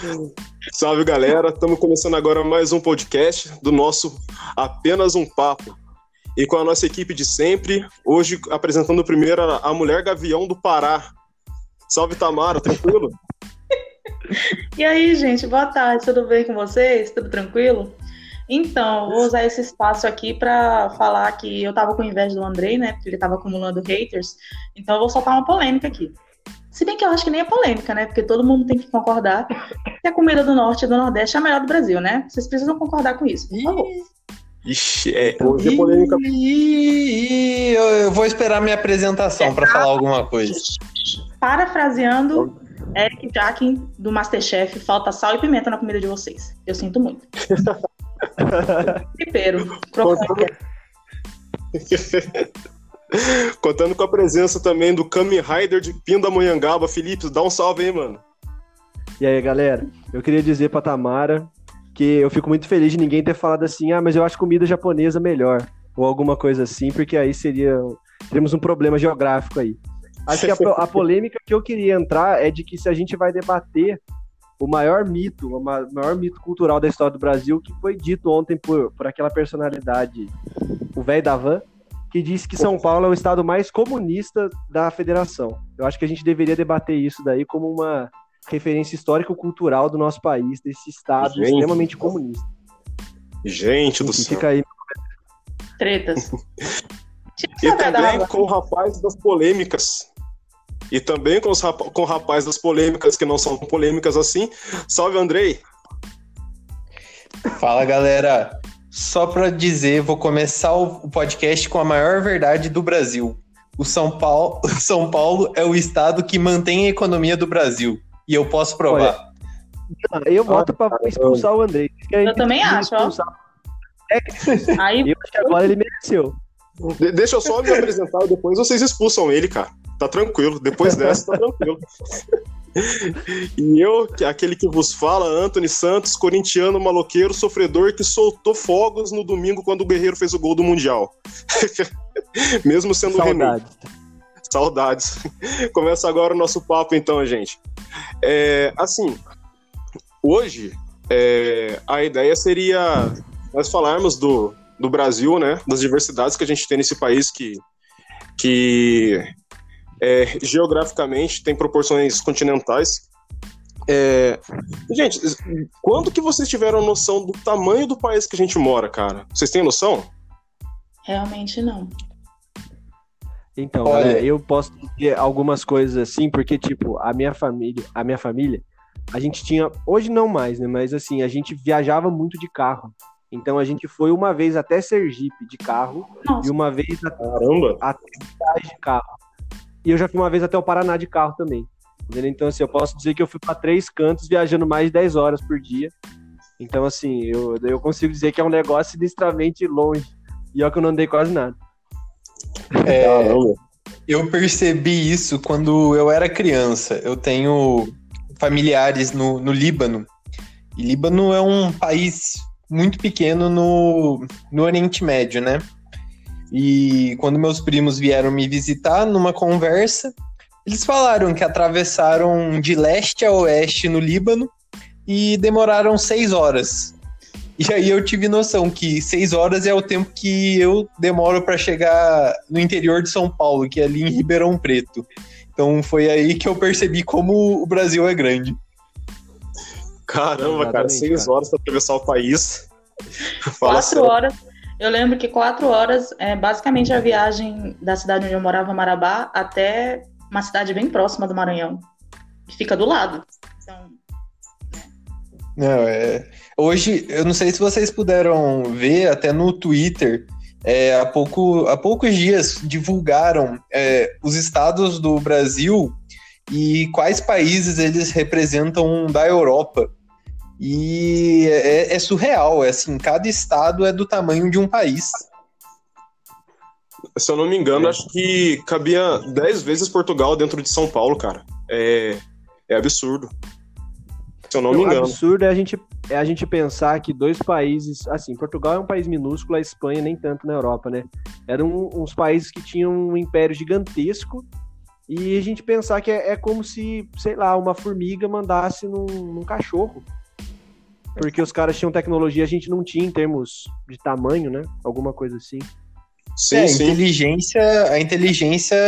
Salve galera, estamos começando agora mais um podcast do nosso Apenas um Papo. E com a nossa equipe de sempre, hoje apresentando primeiro a mulher gavião do Pará. Salve Tamara, tranquilo? e aí, gente, boa tarde, tudo bem com vocês? Tudo tranquilo? Então, vou usar esse espaço aqui para falar que eu tava com inveja do Andrei, né? Porque ele tava acumulando haters. Então, eu vou soltar uma polêmica aqui. Se bem que eu acho que nem é polêmica, né? Porque todo mundo tem que concordar que a comida do Norte e do Nordeste é a melhor do Brasil, né? Vocês precisam concordar com isso, por favor. Ixi, é, hoje é polêmica. E eu vou esperar minha apresentação é, para falar alguma coisa. Parafraseando Eric Jackin do Masterchef, falta sal e pimenta na comida de vocês. Eu sinto muito. Tempero, crocante. Contando com a presença também do Kamen Rider de Pindamonhangaba. Felipe, dá um salve aí, mano. E aí, galera? Eu queria dizer pra Tamara que eu fico muito feliz de ninguém ter falado assim, ah, mas eu acho comida japonesa melhor. Ou alguma coisa assim, porque aí seria. Teríamos um problema geográfico aí. Acho que a, a polêmica que eu queria entrar é de que se a gente vai debater o maior mito, o maior mito cultural da história do Brasil, que foi dito ontem por, por aquela personalidade, o velho da van, que disse que São Paulo é o estado mais comunista da federação. Eu acho que a gente deveria debater isso daí como uma referência histórico-cultural do nosso país, desse estado gente. extremamente comunista. Gente do céu. Fica aí. Tretas. e também com o rapaz das polêmicas. E também com, os com o rapaz das polêmicas que não são polêmicas assim. Salve, Andrei! Fala, galera! Só para dizer, vou começar o podcast com a maior verdade do Brasil. O São Paulo, São Paulo é o estado que mantém a economia do Brasil. E eu posso provar. Olha, eu voto para expulsar o André. Eu também acho, ó. É, Aí, eu acho que agora ele mereceu. De deixa eu só me apresentar, depois vocês expulsam ele, cara. Tá tranquilo. Depois dessa, tá tranquilo. e eu, aquele que vos fala, Anthony Santos, corintiano maloqueiro, sofredor que soltou fogos no domingo quando o Guerreiro fez o gol do Mundial. Mesmo sendo Saudades. Saudades. Começa agora o nosso papo, então, gente. É, assim, hoje é, a ideia seria nós falarmos do, do Brasil, né? Das diversidades que a gente tem nesse país que, que é, geograficamente tem proporções continentais. É... Gente, quando que vocês tiveram noção do tamanho do país que a gente mora, cara? Vocês têm noção? Realmente não. Então, Olha... eu posso dizer algumas coisas assim, porque, tipo, a minha família, a minha família, a gente tinha, hoje não mais, né? Mas assim, a gente viajava muito de carro. Então a gente foi uma vez até Sergipe de carro Nossa. e uma vez até, até de carro. E eu já fui uma vez até o Paraná de carro também. Entendeu? Então, assim, eu posso dizer que eu fui para três cantos viajando mais de 10 horas por dia. Então, assim, eu, eu consigo dizer que é um negócio sinistramente longe. E eu que eu não andei quase nada. É, eu percebi isso quando eu era criança. Eu tenho familiares no, no Líbano. E Líbano é um país muito pequeno no, no Oriente Médio, né? E quando meus primos vieram me visitar numa conversa, eles falaram que atravessaram de leste a oeste no Líbano e demoraram seis horas. E aí eu tive noção que seis horas é o tempo que eu demoro para chegar no interior de São Paulo, que é ali em Ribeirão Preto. Então foi aí que eu percebi como o Brasil é grande. Caramba, cara, seis cara. horas para atravessar o país. Quatro horas eu lembro que quatro horas é basicamente a viagem da cidade onde eu morava, Marabá, até uma cidade bem próxima do Maranhão, que fica do lado. Então, né? Não, é... Hoje, eu não sei se vocês puderam ver, até no Twitter, é, há, pouco, há poucos dias divulgaram é, os estados do Brasil e quais países eles representam da Europa. E é, é, surreal, é assim, cada estado é do tamanho de um país. Se eu não me engano, é. acho que cabia 10 vezes Portugal dentro de São Paulo, cara. É, é absurdo. Se eu não me engano. O absurdo é a, gente, é a gente pensar que dois países. Assim, Portugal é um país minúsculo, a Espanha nem tanto na Europa, né? Eram uns países que tinham um império gigantesco e a gente pensar que é, é como se, sei lá, uma formiga mandasse num, num cachorro. Porque os caras tinham tecnologia, a gente não tinha em termos de tamanho, né? Alguma coisa assim. Sim, é, sim. A inteligência, a inteligência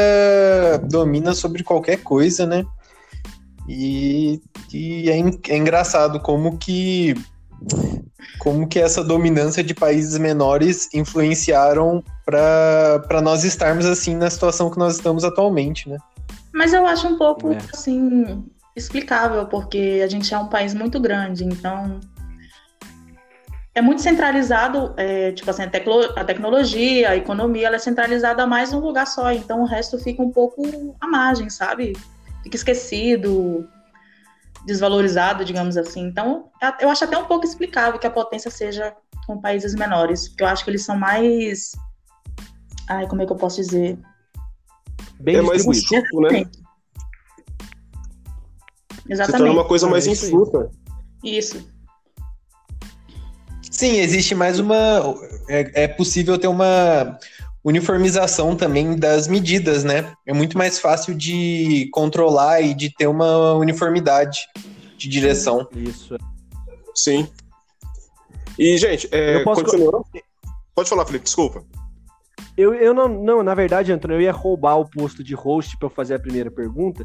domina sobre qualquer coisa, né? E, e é, é engraçado como que como que essa dominância de países menores influenciaram para nós estarmos assim na situação que nós estamos atualmente, né? Mas eu acho um pouco é. assim explicável, porque a gente é um país muito grande, então é muito centralizado, é, tipo assim, a, tecno a, tecnologia, a economia, ela é centralizada mais num lugar só, então o resto fica um pouco à margem, sabe? Fica esquecido, desvalorizado, digamos assim. Então, eu acho até um pouco explicável que a potência seja com países menores, porque eu acho que eles são mais. Ai, como é que eu posso dizer? Bem é mais enxuto, né? Exatamente. Se torna uma coisa mais enxuta. Isso. Sim, existe mais uma. É, é possível ter uma uniformização também das medidas, né? É muito mais fácil de controlar e de ter uma uniformidade de direção. Isso. Sim. E, gente, é, posso... continuando. Pode falar, Felipe, desculpa. Eu, eu não, não, na verdade, Antônio, eu ia roubar o posto de host para eu fazer a primeira pergunta.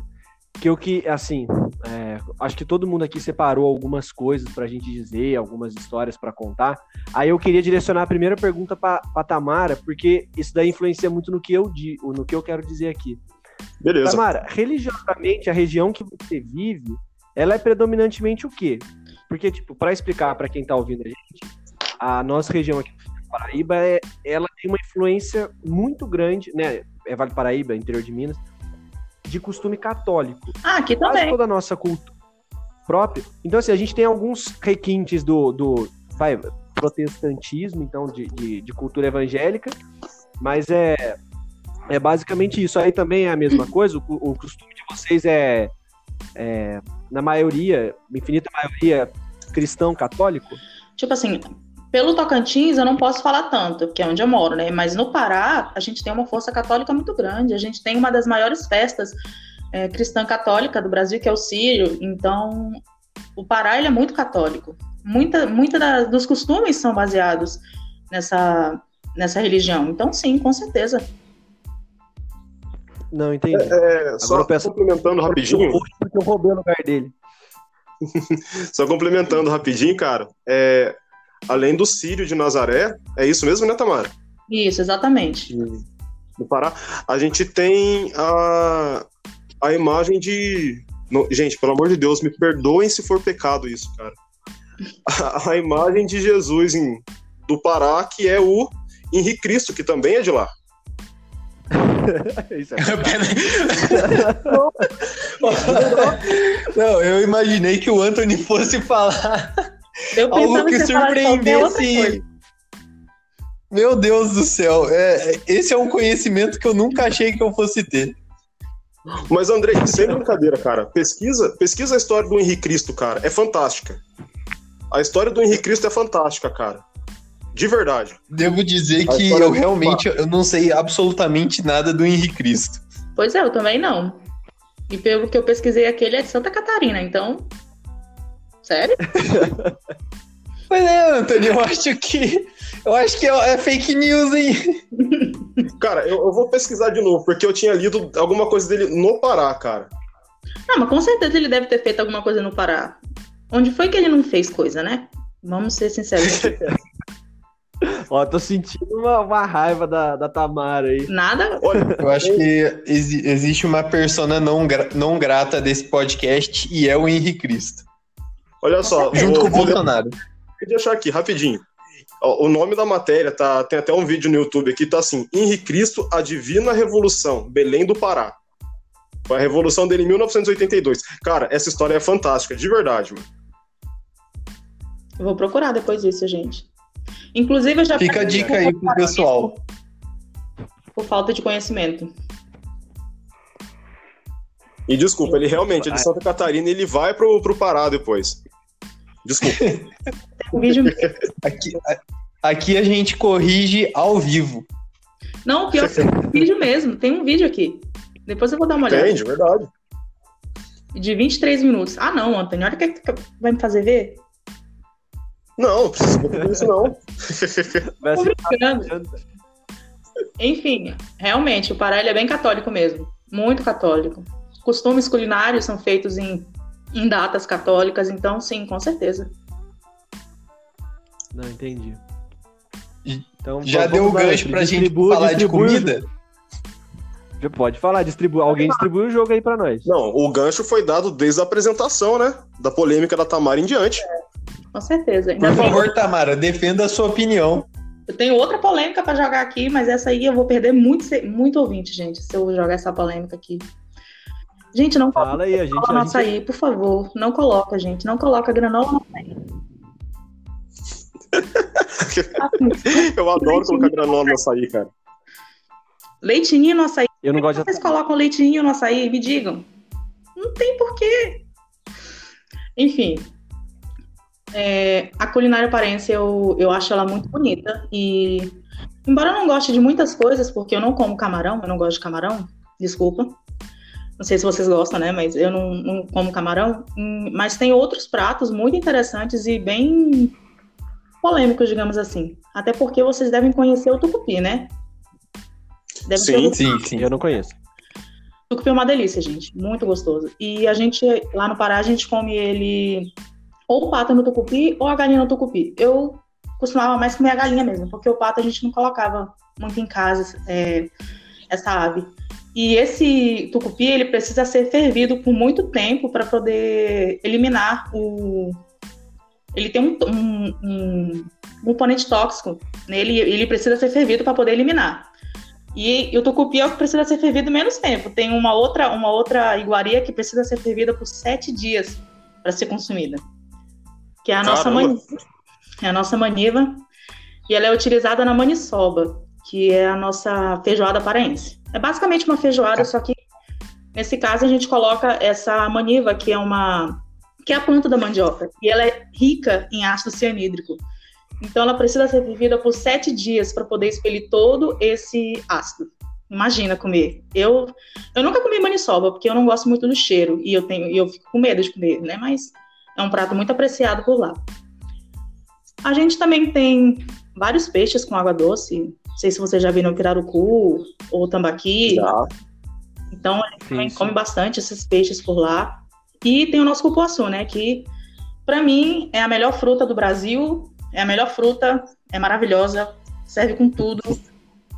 Que eu que, assim, é, acho que todo mundo aqui separou algumas coisas para a gente dizer, algumas histórias para contar. Aí eu queria direcionar a primeira pergunta para Tamara, porque isso daí influencia muito no que eu no que eu quero dizer aqui. Beleza. Tamara, religiosamente a região que você vive, ela é predominantemente o quê? Porque tipo, para explicar para quem está ouvindo a gente, a nossa região aqui Paraíba, é, ela tem uma influência muito grande, né? É Vale Paraíba, interior de Minas de costume católico. Ah, aqui também. Quase toda a nossa cultura própria. Então, assim, a gente tem alguns requintes do, do vai, protestantismo, então, de, de, de, cultura evangélica, mas é, é basicamente isso. Aí também é a mesma coisa, o, o costume de vocês é, é, na maioria, infinita maioria, cristão católico? Tipo assim, pelo Tocantins, eu não posso falar tanto, que é onde eu moro, né? Mas no Pará, a gente tem uma força católica muito grande. A gente tem uma das maiores festas é, cristã católica do Brasil, que é o Sírio. Então, o Pará ele é muito católico. Muita, muita da, dos costumes são baseados nessa, nessa religião. Então, sim, com certeza. Não, entendi. É, é, só peço... complementando rapidinho. Porque eu roubei o lugar dele. só complementando rapidinho, cara. É, além do Sírio de Nazaré. É isso mesmo, né, Tamara? Isso, exatamente. No Pará. A gente tem a, a imagem de. No, gente, pelo amor de Deus, me perdoem se for pecado isso, cara. A, a imagem de Jesus em, do Pará, que é o Henrique Cristo, que também é de lá. Não, eu imaginei que o Anthony fosse falar eu Algo que surpreendesse. Meu Deus do céu, é, esse é um conhecimento que eu nunca achei que eu fosse ter. Mas, Andrei, sem brincadeira, cara, pesquisa, pesquisa a história do Henrique Cristo, cara. É fantástica. A história do Henrique Cristo é fantástica, cara. De verdade. Devo dizer a que eu é realmente eu não sei absolutamente nada do Henrique Cristo. Pois é, eu também não. E pelo que eu pesquisei aqui, ele é de Santa Catarina, então Sério? pois é, Antônio, eu acho que. Eu acho que é, é fake news, hein? Cara, eu, eu, vou pesquisar de novo, porque eu tinha lido alguma coisa dele no Pará, cara. Não, mas com certeza ele deve ter feito alguma coisa no Pará. Onde foi que ele não fez coisa, né? Vamos ser sinceros. Ó, tô sentindo uma, uma, raiva da, da Tamara aí. Nada? Olha, eu acho que ex existe uma persona não, gra não grata desse podcast e é o Henrique Cristo. Olha só. Junto vou, com o Bolsonaro. Vou deixar aqui, rapidinho. O nome da matéria tá. Tem até um vídeo no YouTube aqui, tá assim: Henri Cristo, a Divina Revolução, Belém do Pará. Foi a revolução dele em 1982. Cara, essa história é fantástica, de verdade, mano. Eu vou procurar depois disso, gente. Inclusive, eu já. Fica a dica aí pro pessoal. Por falta de conhecimento. E desculpa, ele realmente é de Santa Catarina e ele vai pro, pro Pará depois. Desculpa. aqui, aqui a gente corrige ao vivo. Não, pior que tem um vídeo mesmo, tem um vídeo aqui. Depois eu vou dar uma olhada. Entende, verdade. De 23 minutos. Ah, não, Antônio, olha o que, é que vai me fazer ver. Não, não precisa isso, não. Tô brincando. Enfim, realmente, o Pará ele é bem católico mesmo. Muito católico. Costumes culinários são feitos em, em datas católicas, então sim, com certeza. Não, entendi. Então, Já deu o gancho pra gente distribua- falar de comida? jo- Pode falar, distribui. Alguém distribui o jogo aí pra nós. Não, o gancho foi dado desde a apresentação, né? Da polêmica da Tamara em diante. Com certeza. Ainda Por tem- favor, Tamara, defenda a sua opinião. eu tenho outra polêmica pra jogar aqui, mas essa aí eu vou perder muito, se- muito ouvinte, gente, se eu jogar essa polêmica aqui. Gente, não coloca Fala aí, a gente. granola no A gente açaí, por favor. Não coloca, gente. Não coloca granola no açaí. Eu adoro colocar granola no açaí, cara. leitinho no açaí. eu não gosto de Vocês colocam leitinho no açaí? Me digam. Não tem porquê. Enfim. É, a culinária parense, eu, eu acho ela muito bonita. E, embora eu não goste de muitas coisas, porque eu não como camarão, eu não gosto de camarão, desculpa. Não sei se vocês gostam, né? Mas eu não, não como camarão. Hum, Mas tem outros pratos muito interessantes e bem polêmicos, digamos assim. Até porque vocês devem conhecer o tucupi, né? Deve Sim. Sim, sim. Eu não conheço. Tucupi é uma delícia, gente. Muito gostoso. E a gente, lá no Pará, a gente come ele ou o pato no tucupi ou a galinha no tucupi. Eu costumava mais comer a galinha mesmo, porque o pato a gente não colocava muito em casa, é, essa ave. E esse tucupi, ele precisa ser fervido por muito tempo para poder eliminar o... Ele tem um, um, um, um componente tóxico nele, ele precisa ser fervido para poder eliminar. E, e o tucupi é o que precisa ser fervido menos tempo. Tem uma outra, uma outra iguaria que precisa ser fervida por sete dias para ser consumida. Que é a nossa maniva. É a nossa maniva. E ela é utilizada na maniçoba, que é a nossa feijoada paraense. É basicamente uma feijoada, só que nesse caso a gente coloca essa maniva, que é uma que é a planta da mandioca, e ela é rica em ácido cianídrico. Então ela precisa ser vivida por sete dias para poder expelir todo esse ácido. Imagina comer. Eu, eu nunca comi maniçoba, porque eu não gosto muito do cheiro e eu tenho eu fico com medo de comer, né? Mas é um prato muito apreciado por lá. A gente também tem vários peixes com água doce. Não sei se vocês já viram pirarucu ou tambaqui. Já. Então, a gente Sim, sim. come bastante esses peixes por lá. E tem o nosso cupuaçu, né? Que, para mim, é a melhor fruta do Brasil. É a melhor fruta, é maravilhosa, serve com tudo.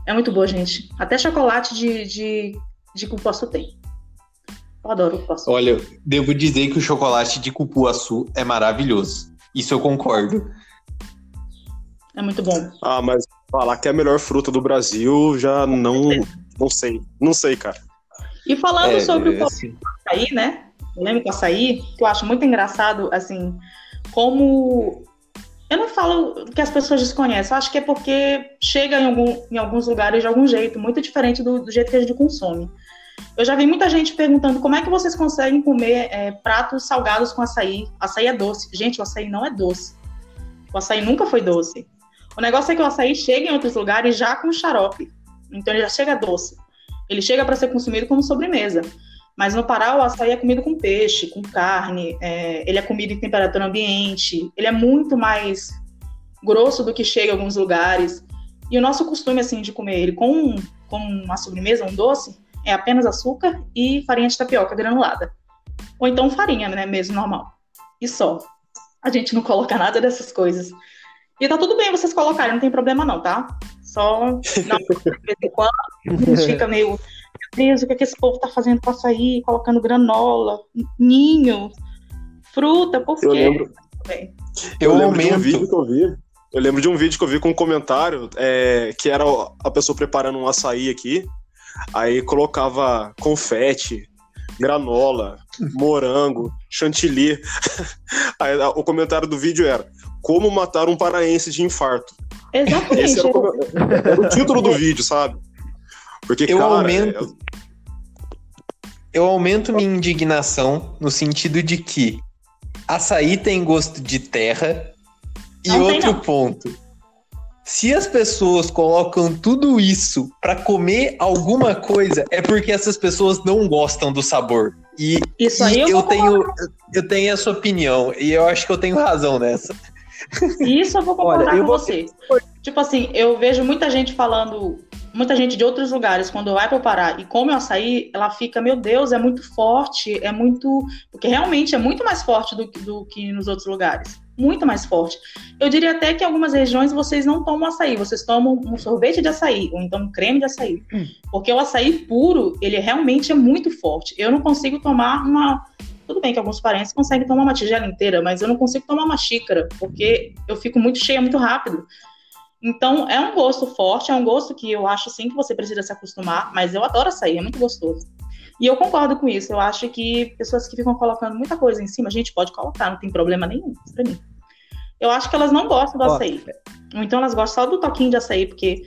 É muito boa, gente. Até chocolate de, de, de cupuaçu tem. Eu adoro cupuaçu. Olha, devo dizer que o chocolate de cupuaçu é maravilhoso. Isso eu concordo. É muito bom. Ah, mas falar que é a melhor fruta do Brasil, já não, não sei. Não sei, cara. E falando É, sobre o é assim. açaí, né? Polêmico açaí, que eu acho muito engraçado, assim, como. Eu não falo que as pessoas desconhecem, eu acho que é porque chega em, algum, em alguns lugares de algum jeito, muito diferente do, do jeito que a gente consome. Eu já vi muita gente perguntando como é que vocês conseguem comer é, pratos salgados com açaí. Açaí é doce. Gente, o açaí não é doce. O açaí nunca foi doce. O negócio é que o açaí chega em outros lugares já com xarope. Então ele já chega doce. Ele chega para ser consumido como sobremesa. Mas no Pará, o açaí é comido com peixe, com carne, é, ele é comido em temperatura ambiente, ele é muito mais grosso do que chega em alguns lugares. E o nosso costume, assim, de comer ele com, com uma sobremesa, um doce, é apenas açúcar e farinha de tapioca granulada. Ou então farinha, né, mesmo, normal. E só. A gente não coloca nada dessas coisas. E tá tudo bem vocês colocarem, não tem problema não, tá? Só não, de vez em quando, a gente fica meio meu Deus, o que, é que esse povo tá fazendo com açaí, colocando granola, ninho, fruta, por quê? Eu lembro, Eu, lembro de um vídeo que eu vi. Eu lembro de um vídeo que eu vi com um comentário é, que era a pessoa preparando um açaí aqui, aí colocava confete, granola, morango, chantilly. Aí, o comentário do vídeo era Como matar um paraense de infarto. Exatamente. Esse era o, era o título do vídeo, sabe? Porque, Eu cara, aumento. Eu aumento minha indignação no sentido de que açaí tem gosto de terra e Não tem, outro não. ponto. Se as pessoas colocam tudo isso para comer alguma coisa, é porque essas pessoas não gostam do sabor. E, Isso aí e eu eu, tenho, eu tenho essa opinião, e eu acho que eu tenho razão nessa. Isso eu vou concordar Olha, eu com vou- você. Tipo assim, eu vejo muita gente falando, muita gente de outros lugares, quando vai para o Pará e come o açaí, ela fica, meu Deus, é muito forte, é muito. Porque realmente é muito mais forte do, que- do que nos outros lugares. Muito mais forte. Eu diria até que em algumas regiões vocês não tomam açaí, vocês tomam um sorvete de açaí, ou então um creme de açaí. Porque o açaí puro, ele realmente é muito forte. Eu não consigo tomar uma. Tudo bem que alguns parentes conseguem tomar uma tigela inteira, mas eu não consigo tomar uma xícara, porque eu fico muito cheia muito rápido. Então, é um gosto forte, é um gosto que eu acho sim que você precisa se acostumar, mas eu adoro açaí, é muito gostoso. E eu concordo com isso, eu acho que pessoas que ficam colocando muita coisa em cima, a gente pode colocar, não tem problema nenhum pra mim. Eu acho que elas não gostam do açaí. Ou então elas gostam só do toquinho de açaí, porque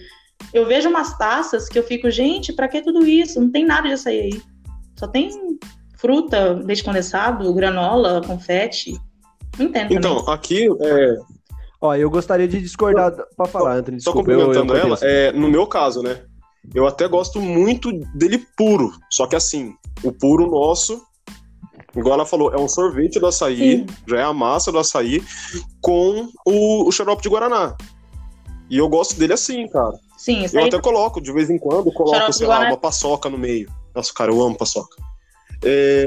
eu vejo umas taças que eu fico, gente, pra que tudo isso? Não tem nada de açaí aí. Só tem fruta, leite condensado, granola, confete. Não entendo também. Então, aqui, é, Ó, eu gostaria de discordar pra falar, Anthony. só Desculpa, eu complementando ela, cortei é, no meu caso, né? Eu até gosto muito dele puro. Só que assim, o puro nosso, igual ela falou, é um sorvete do açaí, Sim. já é a massa do açaí, com o, o xarope de Guaraná. E eu gosto dele assim, cara. Sim, isso Eu aí até coloco, de vez em quando, coloco, Xarope sei lá, Guaraná. uma paçoca no meio. Nossa, cara, eu amo paçoca. É,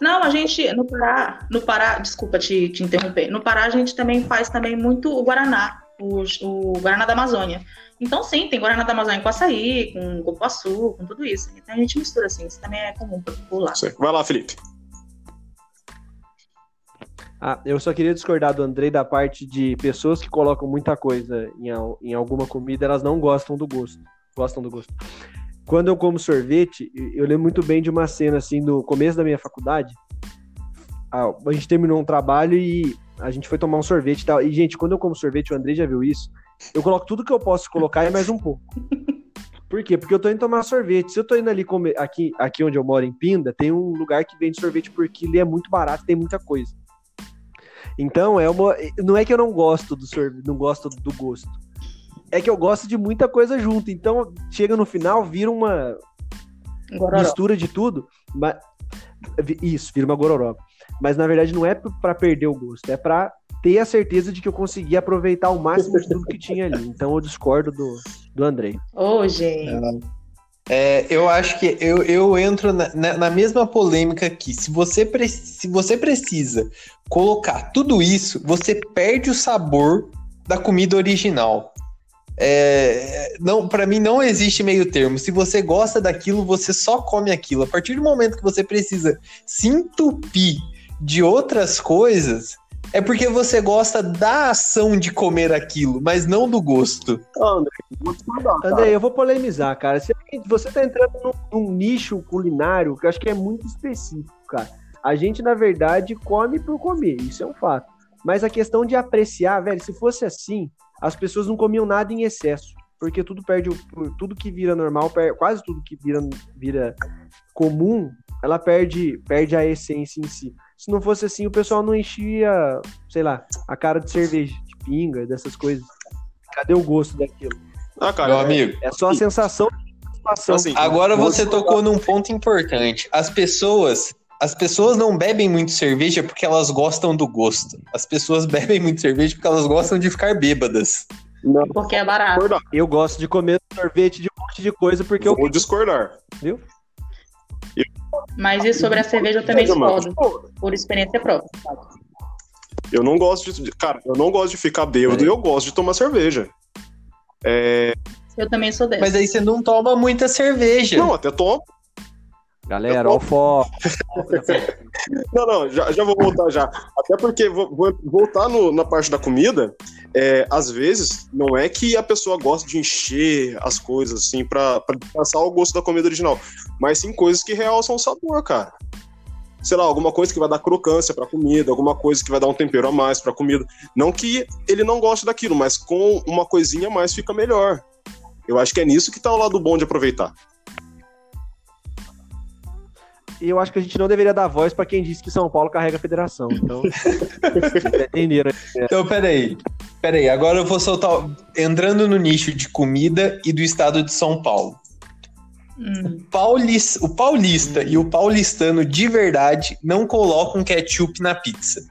Não, a gente, no Pará, no Pará, desculpa te, te interromper, no Pará a gente também faz também muito o Guaraná, o, o Guaraná da Amazônia. Então, sim, tem Guaraná da Amazônia com açaí, com cupuaçu, com tudo isso. Então a gente mistura assim, isso também é comum por lá. Vai lá, Felipe. Ah, eu só queria discordar do Andrei da parte de pessoas que colocam muita coisa em, em alguma comida, elas não gostam do gosto. Gostam do gosto. Quando eu como sorvete, eu lembro muito bem de uma cena assim no começo da minha faculdade. A gente terminou um trabalho e a gente foi tomar um sorvete e tal. E, gente, quando eu como sorvete, o Andrei já viu isso. Eu coloco tudo que eu posso colocar e mais um pouco. Por quê? Porque eu tô indo tomar sorvete. Se eu tô indo ali comer. Aqui, aqui onde eu moro, em Pinda, tem um lugar que vende sorvete por quilo e é muito barato, tem muita coisa. Então, é uma. Não é que eu não gosto do sorvete, não gosto do gosto. É que eu gosto de muita coisa junto. Então, chega no final, vira uma Gororó. mistura de tudo. Mas... Isso, vira uma gororoba. Mas na verdade não é pra perder o gosto, é pra ter a certeza de que eu consegui aproveitar o máximo de tudo que tinha ali. Então eu discordo do, do Andrei. Ô, gente. É, eu acho que eu, eu entro na, na- na mesma polêmica aqui. Se você, pre- se você precisa colocar tudo isso, você perde o sabor da comida original. É, não, para mim não existe meio termo. Se você gosta daquilo, você só come aquilo. A partir do momento que você precisa se entupir de outras coisas, é porque você gosta da ação de comer aquilo, mas não do gosto. André, eu vou polemizar, cara. Você tá entrando num, num nicho culinário que eu acho que é muito específico, cara. A gente, na verdade, come por comer, isso é um fato. Mas a questão de apreciar, velho, se fosse assim, as pessoas não comiam nada em excesso. Porque tudo perde, o- tudo que vira normal, per- quase tudo que vira, vira comum, ela perde, perde a essência em si. Se não fosse assim, o pessoal não enchia, sei lá, a cara de cerveja, de pinga, dessas coisas. Cadê o gosto daquilo? Ah, cara, Meu é- amigo. É só a sensação de satisfação. Assim, Agora você tocou num ponto importante. As pessoas, as pessoas não bebem muito cerveja porque elas gostam do gosto. As pessoas bebem muito cerveja porque elas gostam de ficar bêbadas. não, Porque é barato. discordar. Eu gosto de comer sorvete de um monte de coisa porque eu Vou discordar. Mas e sobre a cerveja eu também discordo. Por experiência própria. Eu não gosto de. Cara, eu não gosto de ficar bêbado e eu gosto de tomar cerveja. É, Eu também sou dessa. Mas aí você não toma muita cerveja. Não, até tomo. Galera, ó o foco. Não, não, já, já vou voltar já. Até porque vou, vou voltar no- na parte da comida. É, às vezes, não é que a pessoa gosta de encher as coisas assim pra, pra passar o gosto da comida original, mas sim coisas que realçam o sabor, cara. Sei lá, alguma coisa que vai dar crocância pra comida, alguma coisa que vai dar um tempero a mais pra comida. Não que ele não goste daquilo, mas com uma coisinha a mais fica melhor. Eu acho que é nisso que tá o lado bom de aproveitar. E eu acho que a gente não deveria dar voz pra quem disse que São Paulo carrega a federação. Então, entenderam. Então, peraí. Pera aí, agora eu vou soltar. Entrando no nicho de comida e do estado de São Paulo. Hum. Paulis, o paulista e o paulistano de verdade não colocam ketchup na pizza.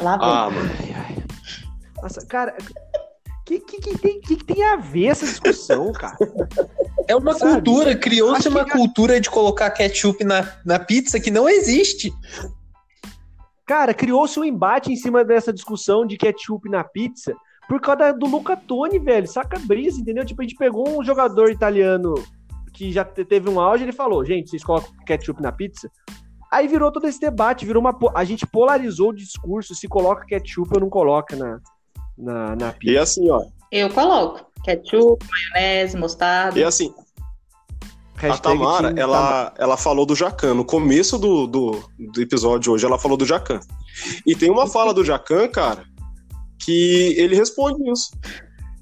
Lá vem. Ah, mano. Nossa, cara, o que, que, que tem, que, que tem a ver essa discussão, cara? É uma Sabe? cultura, criou-se uma que- cultura de colocar ketchup na, na pizza que não existe. Cara, criou-se um embate em cima dessa discussão de ketchup na pizza por causa do Luca Toni, velho. Saca brisa, entendeu? Tipo, a gente pegou um jogador italiano que já te- teve um auge, ele falou, gente, vocês colocam ketchup na pizza? Aí virou todo esse debate, virou uma. A gente polarizou o discurso, se coloca ketchup ou não coloca na, na, na E pizza. assim, ó. Eu coloco. Ketchup, maionese, mostarda. E assim, a Hashtag Tamara, Team ela, ela falou do Jacan. No começo do, do, do episódio hoje, ela falou do Jacan. E tem uma fala do Jacan, cara, que ele responde isso.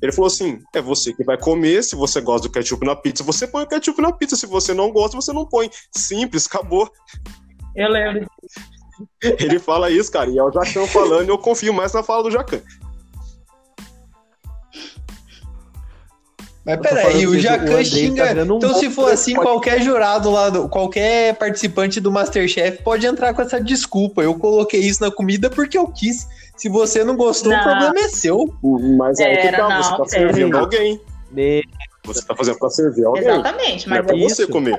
Ele falou assim: é você que vai comer, se você gosta do ketchup na pizza, você põe o ketchup na pizza. Se você não gosta, você não põe. Simples, acabou. Eu lembro. Ele fala isso, cara, e é o Jacan falando, e eu confio mais na fala do Jacan. Mas peraí, o que o Jacan Andrei xinga. tá um então, se for assim, pode- qualquer jurado lá, do- qualquer participante do Masterchef pode entrar com essa desculpa. Eu coloquei isso na comida porque eu quis. Se você não gostou, o Não. problema é seu. Mas aí que Era, tá, não, você tá servindo alguém. Ne- Você tá fazendo pra servir alguém. Exatamente, Não é mas pra é você isso. comer.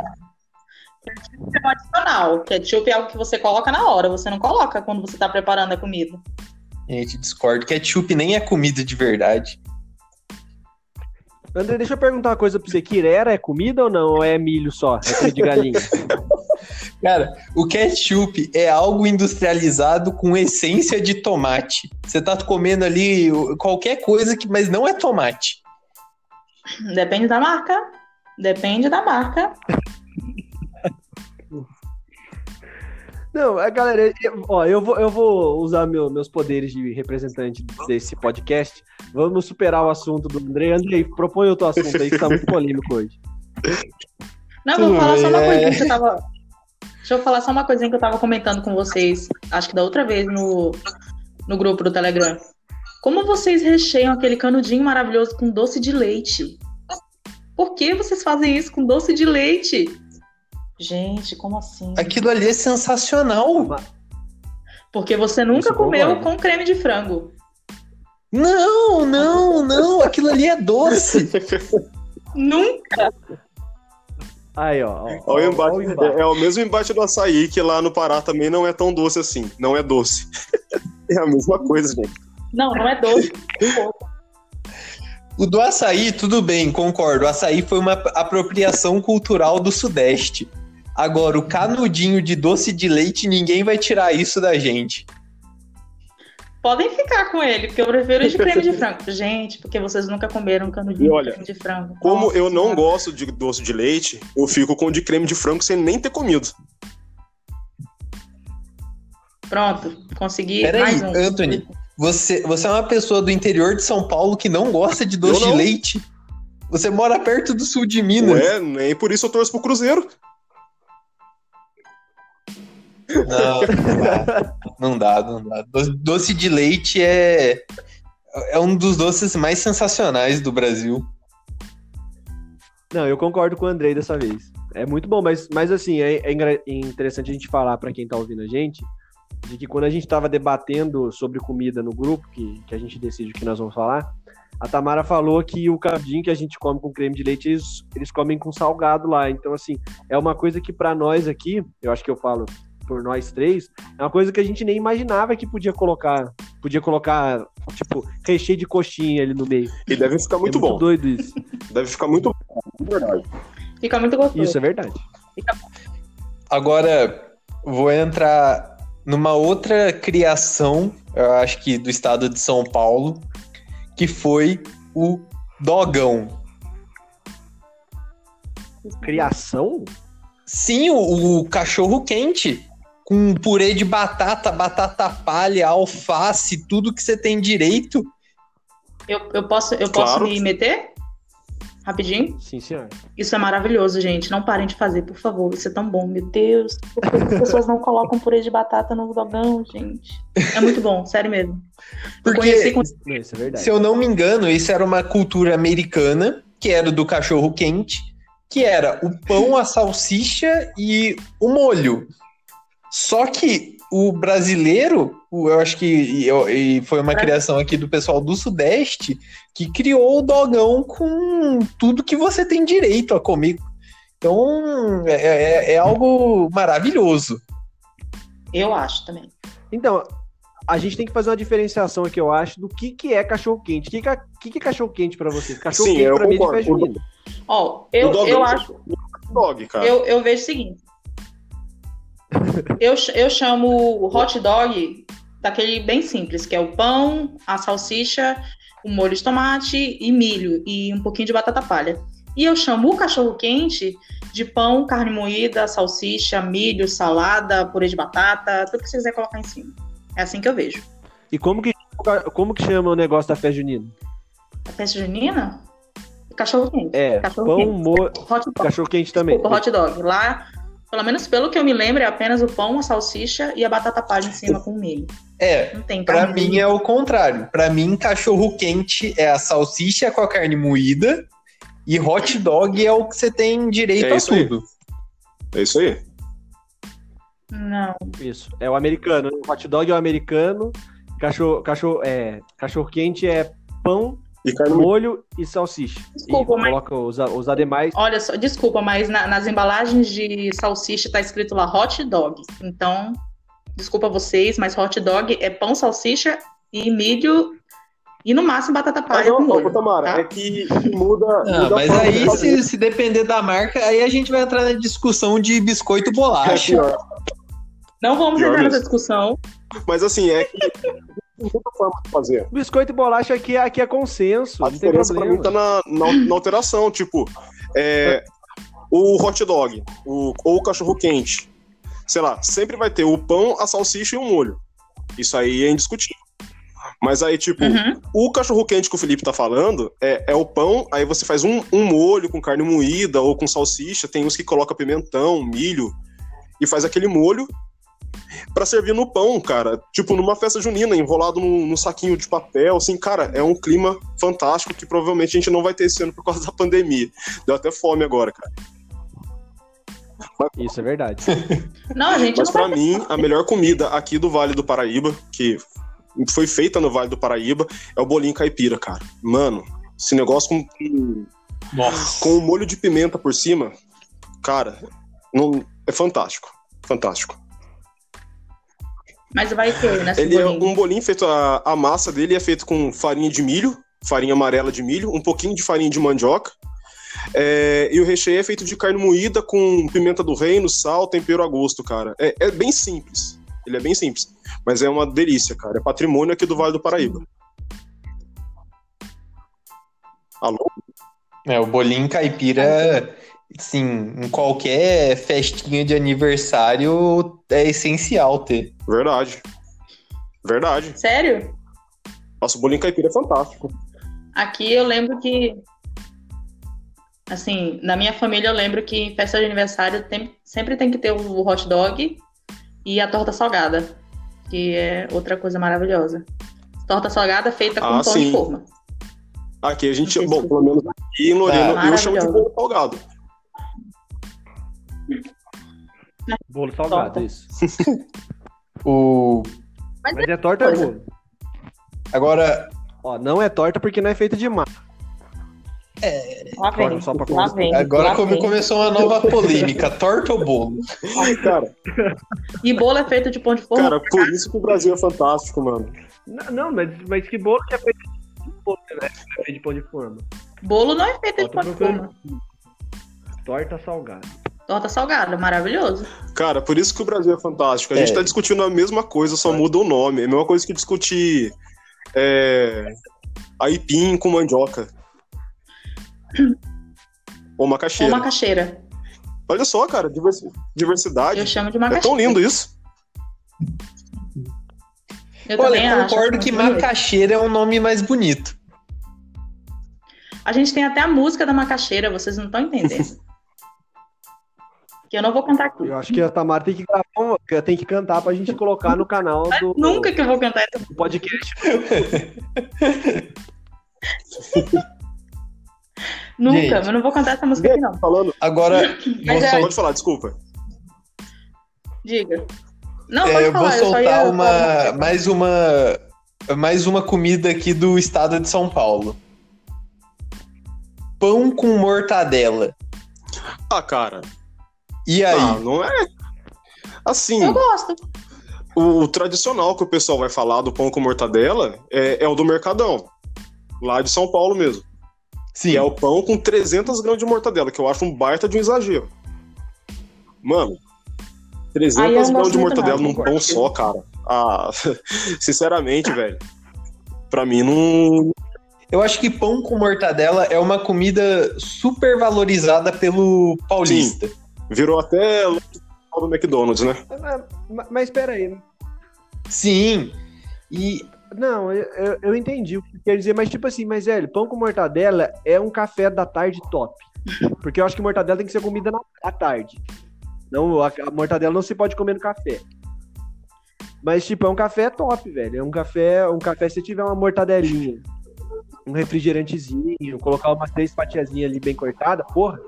um adicional. Ketchup é algo que você coloca na hora, você não coloca quando você tá preparando a comida. Gente, discordo. Ketchup nem é comida de verdade. André, deixa eu perguntar uma coisa pra você. Quirera é comida ou não? Ou é milho só? É comida de galinha? Cara, o ketchup é algo industrializado com essência de tomate. Você tá comendo ali qualquer coisa que, mas não é tomate. Depende da marca. Depende da marca. Não, a galera, eu- ó, eu vou, eu vou usar meu- meus poderes de representante desse podcast. Vamos superar o assunto do André. Andrei, propõe outro assunto aí que tá muito polêmico hoje. Não, vou falar só uma é. coisinha que eu tava. Deixa eu falar só uma coisinha que eu tava comentando com vocês, acho que da outra vez no, no grupo do Telegram. Como vocês recheiam aquele canudinho maravilhoso com doce de leite? Por que vocês fazem isso com doce de leite? Gente, como assim? Aquilo ali é sensacional. Porque você nunca Isso eu comeu com creme de frango. Não, não, não. Aquilo ali é doce. Nunca. Aí, ó. ó, Olha o ó, embate. ó o embate. É, é o mesmo embate do açaí, que lá no Pará também não é tão doce assim. Não é doce. é a mesma coisa, gente. Não, não é doce. O do açaí, tudo bem, concordo. O açaí foi uma apropriação cultural do Sudeste. Agora, o canudinho de doce de leite, ninguém vai tirar isso da gente. Podem ficar com ele, porque eu prefiro de creme de frango. Gente, porque vocês nunca comeram canudinho olha, de creme de frango. Como Nossa eu não Senhora. gosto de doce de leite, eu fico com o de creme de frango sem nem ter comido. Pronto, consegui Peraí, mais um. Anthony. Você, você é uma pessoa do interior de São Paulo que não gosta de doce de leite? Você mora perto do sul de Minas. Ué, nem por isso eu torço pro Cruzeiro. Não, não dá. Não dá, não dá. Doce, de leite é, é um dos doces mais sensacionais do Brasil. Não, eu concordo com o Andrei dessa vez. É muito bom, mas, mas assim, é, é engra- interessante a gente falar pra quem tá ouvindo a gente, de que quando a gente tava debatendo sobre comida no grupo, que, que a gente decide o que nós vamos falar, a Tamara falou que o caldinho que a gente come com creme de leite, eles, eles comem com salgado lá. Então, assim, é uma coisa que pra nós aqui, eu acho que eu falo por nós três, é uma coisa que a gente nem imaginava que podia colocar, podia colocar, tipo, recheio de coxinha ali no meio. E deve ficar muito é bom. muito doido isso. Deve ficar muito bom. De verdade. Fica muito gostoso. Isso é verdade. Agora, vou entrar numa outra criação, eu acho que do estado de São Paulo, que foi o dogão. Criação? Sim, o, o cachorro quente. Com purê de batata, batata palha, alface, tudo que você tem direito. Eu, eu posso, eu posso Claro. me meter? Rapidinho? Sim, senhor. Isso é maravilhoso, gente. Não parem de fazer, por favor. Isso é tão bom, meu Deus. Por que as pessoas não colocam purê de batata no dogão, gente? É muito bom, sério mesmo. Eu Porque, com... Não, isso é verdade. se eu não me engano, isso era uma cultura americana, que era do cachorro quente, que era o pão, a salsicha e o molho. Só que o brasileiro, eu acho que e eu- e foi uma criação aqui do pessoal do Sudeste, que criou o dogão com tudo que você tem direito a comer. Então, é, é- é algo maravilhoso. Eu acho também. Então, a gente tem que fazer uma diferenciação aqui, eu acho, do que, que é cachorro-quente. O que, que, é- que, que é cachorro-quente pra vocês? Cachorro-quente pra mim é junina. Ó, eu, eu é acho. Dog, cara. Eu, eu vejo o seguinte. Eu, eu chamo o hot dog daquele bem simples, que é o pão, a salsicha, o molho de tomate e milho e um pouquinho de batata palha. E eu chamo o cachorro quente de pão, carne moída, salsicha, milho, salada, purê de batata, tudo que você quiser colocar em cima. É assim que eu vejo. E como que, como que chama o negócio da festa junina? A festa junina? Cachorro quente. É, Cachorro pão, quente. mo... Hot dog. cachorro-quente também. Desculpa, hot dog. Lá, pelo menos pelo que eu me lembro, é apenas o pão, a salsicha e a batata palha em cima com milho. É, Não tem Pra mim é o contrário. Pra mim, cachorro quente é a salsicha com a carne moída e hot dog é o que você tem direito É a isso aí. tudo. É isso aí. Não. Isso. É o americano. O hot dog é o americano. Cachorro, cachorro, é, cachorro quente é pão, E carne molho e salsicha. Desculpa, e mas- coloca os, os ademais. Olha só, desculpa, mas na- nas embalagens de salsicha tá escrito lá hot dog. Então, desculpa vocês, mas hot dog é pão, salsicha e milho e no máximo batata Ah, palha com não, molho. ô, Tamara, tá? é que muda. Ah, muda mas aí, se, se depender da marca, aí a gente vai entrar na discussão de biscoito É bolacha. pior. Não vamos Pior entrar nessa discussão. Mas assim, é que muda a forma de fazer. Biscoito e bolacha aqui, aqui é consenso. A tem diferença pra mim tá na, na, na alteração. Tipo, é, o hot dog o, ou o cachorro quente, sei lá, sempre vai ter o pão, a salsicha e o molho. Isso aí é indiscutível. Mas aí, tipo, Uhum. o cachorro quente que o Felipe tá falando é, é o pão, aí você faz um, um molho com carne moída ou com salsicha, tem uns que coloca pimentão, milho, e faz aquele molho pra servir no pão, cara. Tipo, numa festa junina, enrolado num, num saquinho de papel, assim, cara, é um clima fantástico que provavelmente a gente não vai ter esse ano por causa da pandemia. Deu até fome agora, cara. Isso é verdade. Não, a gente Mas não pra vai... mim, a melhor comida aqui do Vale do Paraíba, que foi feita no Vale do Paraíba, é o bolinho caipira, cara. Mano, esse negócio com, com, Nossa. com o molho de pimenta por cima, cara, não, é fantástico. Fantástico. Mas vai ter, né? Ele é um bolinho feito, a, a massa dele é feito com farinha de milho, farinha amarela de milho, um pouquinho de farinha de mandioca. é, e o recheio é feito de carne moída com pimenta do reino, sal, tempero a gosto, cara. É, é bem simples. Ele é bem simples. Mas é uma delícia, cara. É patrimônio aqui do Vale do Paraíba. Alô? É, o bolinho caipira, sim, em qualquer festinha de aniversário é essencial ter. Verdade. Verdade. Sério? Nossa, o bolinho caipira é fantástico. Aqui eu lembro que. Assim, na minha família eu lembro que em festa de aniversário tem- sempre tem que ter o hot dog e a torta salgada, que é outra coisa maravilhosa. Torta salgada feita com Ah, pão sim. de forma. Aqui a gente, bom, pelo menos aqui em Lorena, Ah, eu chamo de bolo salgado. Bolo salgado, Torta. isso. O... Mas, Mas é torta ou é coisa. bolo? Agora, Ó, não é torta porque não é feita de massa. lá vem, Torta só pra lá vem. agora lá começou uma nova polêmica, torta ou bolo? Cara, E bolo é feito de pão de forma? cara, por isso que o Brasil é fantástico, mano. Não, não mas, mas que bolo que é feito de bolo, né? É feito de pão de forma. Bolo não é feito Ó, de pão de forma. Torta salgada. Torta salgada, maravilhoso. Cara, por isso que o Brasil é fantástico. A gente É. tá discutindo a mesma coisa, só muda o nome. É a mesma coisa que discutir é, aipim com mandioca. Ou Ou macaxeira. macaxeira. Olha só, cara, diversi- diversidade. Eu chamo de É macaxeira. tão lindo isso. Eu também Olha, concordo que bonito. macaxeira é um nome mais bonito. A gente tem até a música da macaxeira, vocês não estão entendendo. que eu não vou cantar aqui. Eu acho que a Tamara tem que gravar, tem que cantar pra gente colocar no canal do. Nunca que eu vou cantar essa podcast. Nunca, gente, mas não vou cantar essa música aqui, não. Falando. Agora, mas é... pode falar, desculpa. Diga. Não, é, eu falar, vou soltar uma, mais uma mais uma comida aqui do estado de São Paulo. Pão com mortadela. Ah, cara. E aí? Ah, não é. Assim. Eu gosto. O, o, tradicional que o pessoal vai falar do pão com mortadela é, é o do Mercadão. Lá de São Paulo mesmo. Sim. Que é o pão com 300 gramas de mortadela, que eu acho um baita de um exagero. Mano, 300 gramas de mortadela num pão só, cara. Ah, sinceramente, velho. Pra mim não. Eu acho que pão com mortadela é uma comida super valorizada pelo paulista. Sim. Virou até do McDonald's, né? Mas, mas espera aí. Sim. E não, eu, eu entendi o que quer dizer, mas tipo assim, mas velho, pão com mortadela é um café da tarde top. Porque eu acho que mortadela tem que ser comida na, à tarde. Não, a, a, mortadela não se pode comer no café. Mas, tipo, é um café top, velho. É um café, um café se tiver uma mortadelinha, um refrigerantezinho, colocar umas três fatiazinhas ali bem cortadas, porra.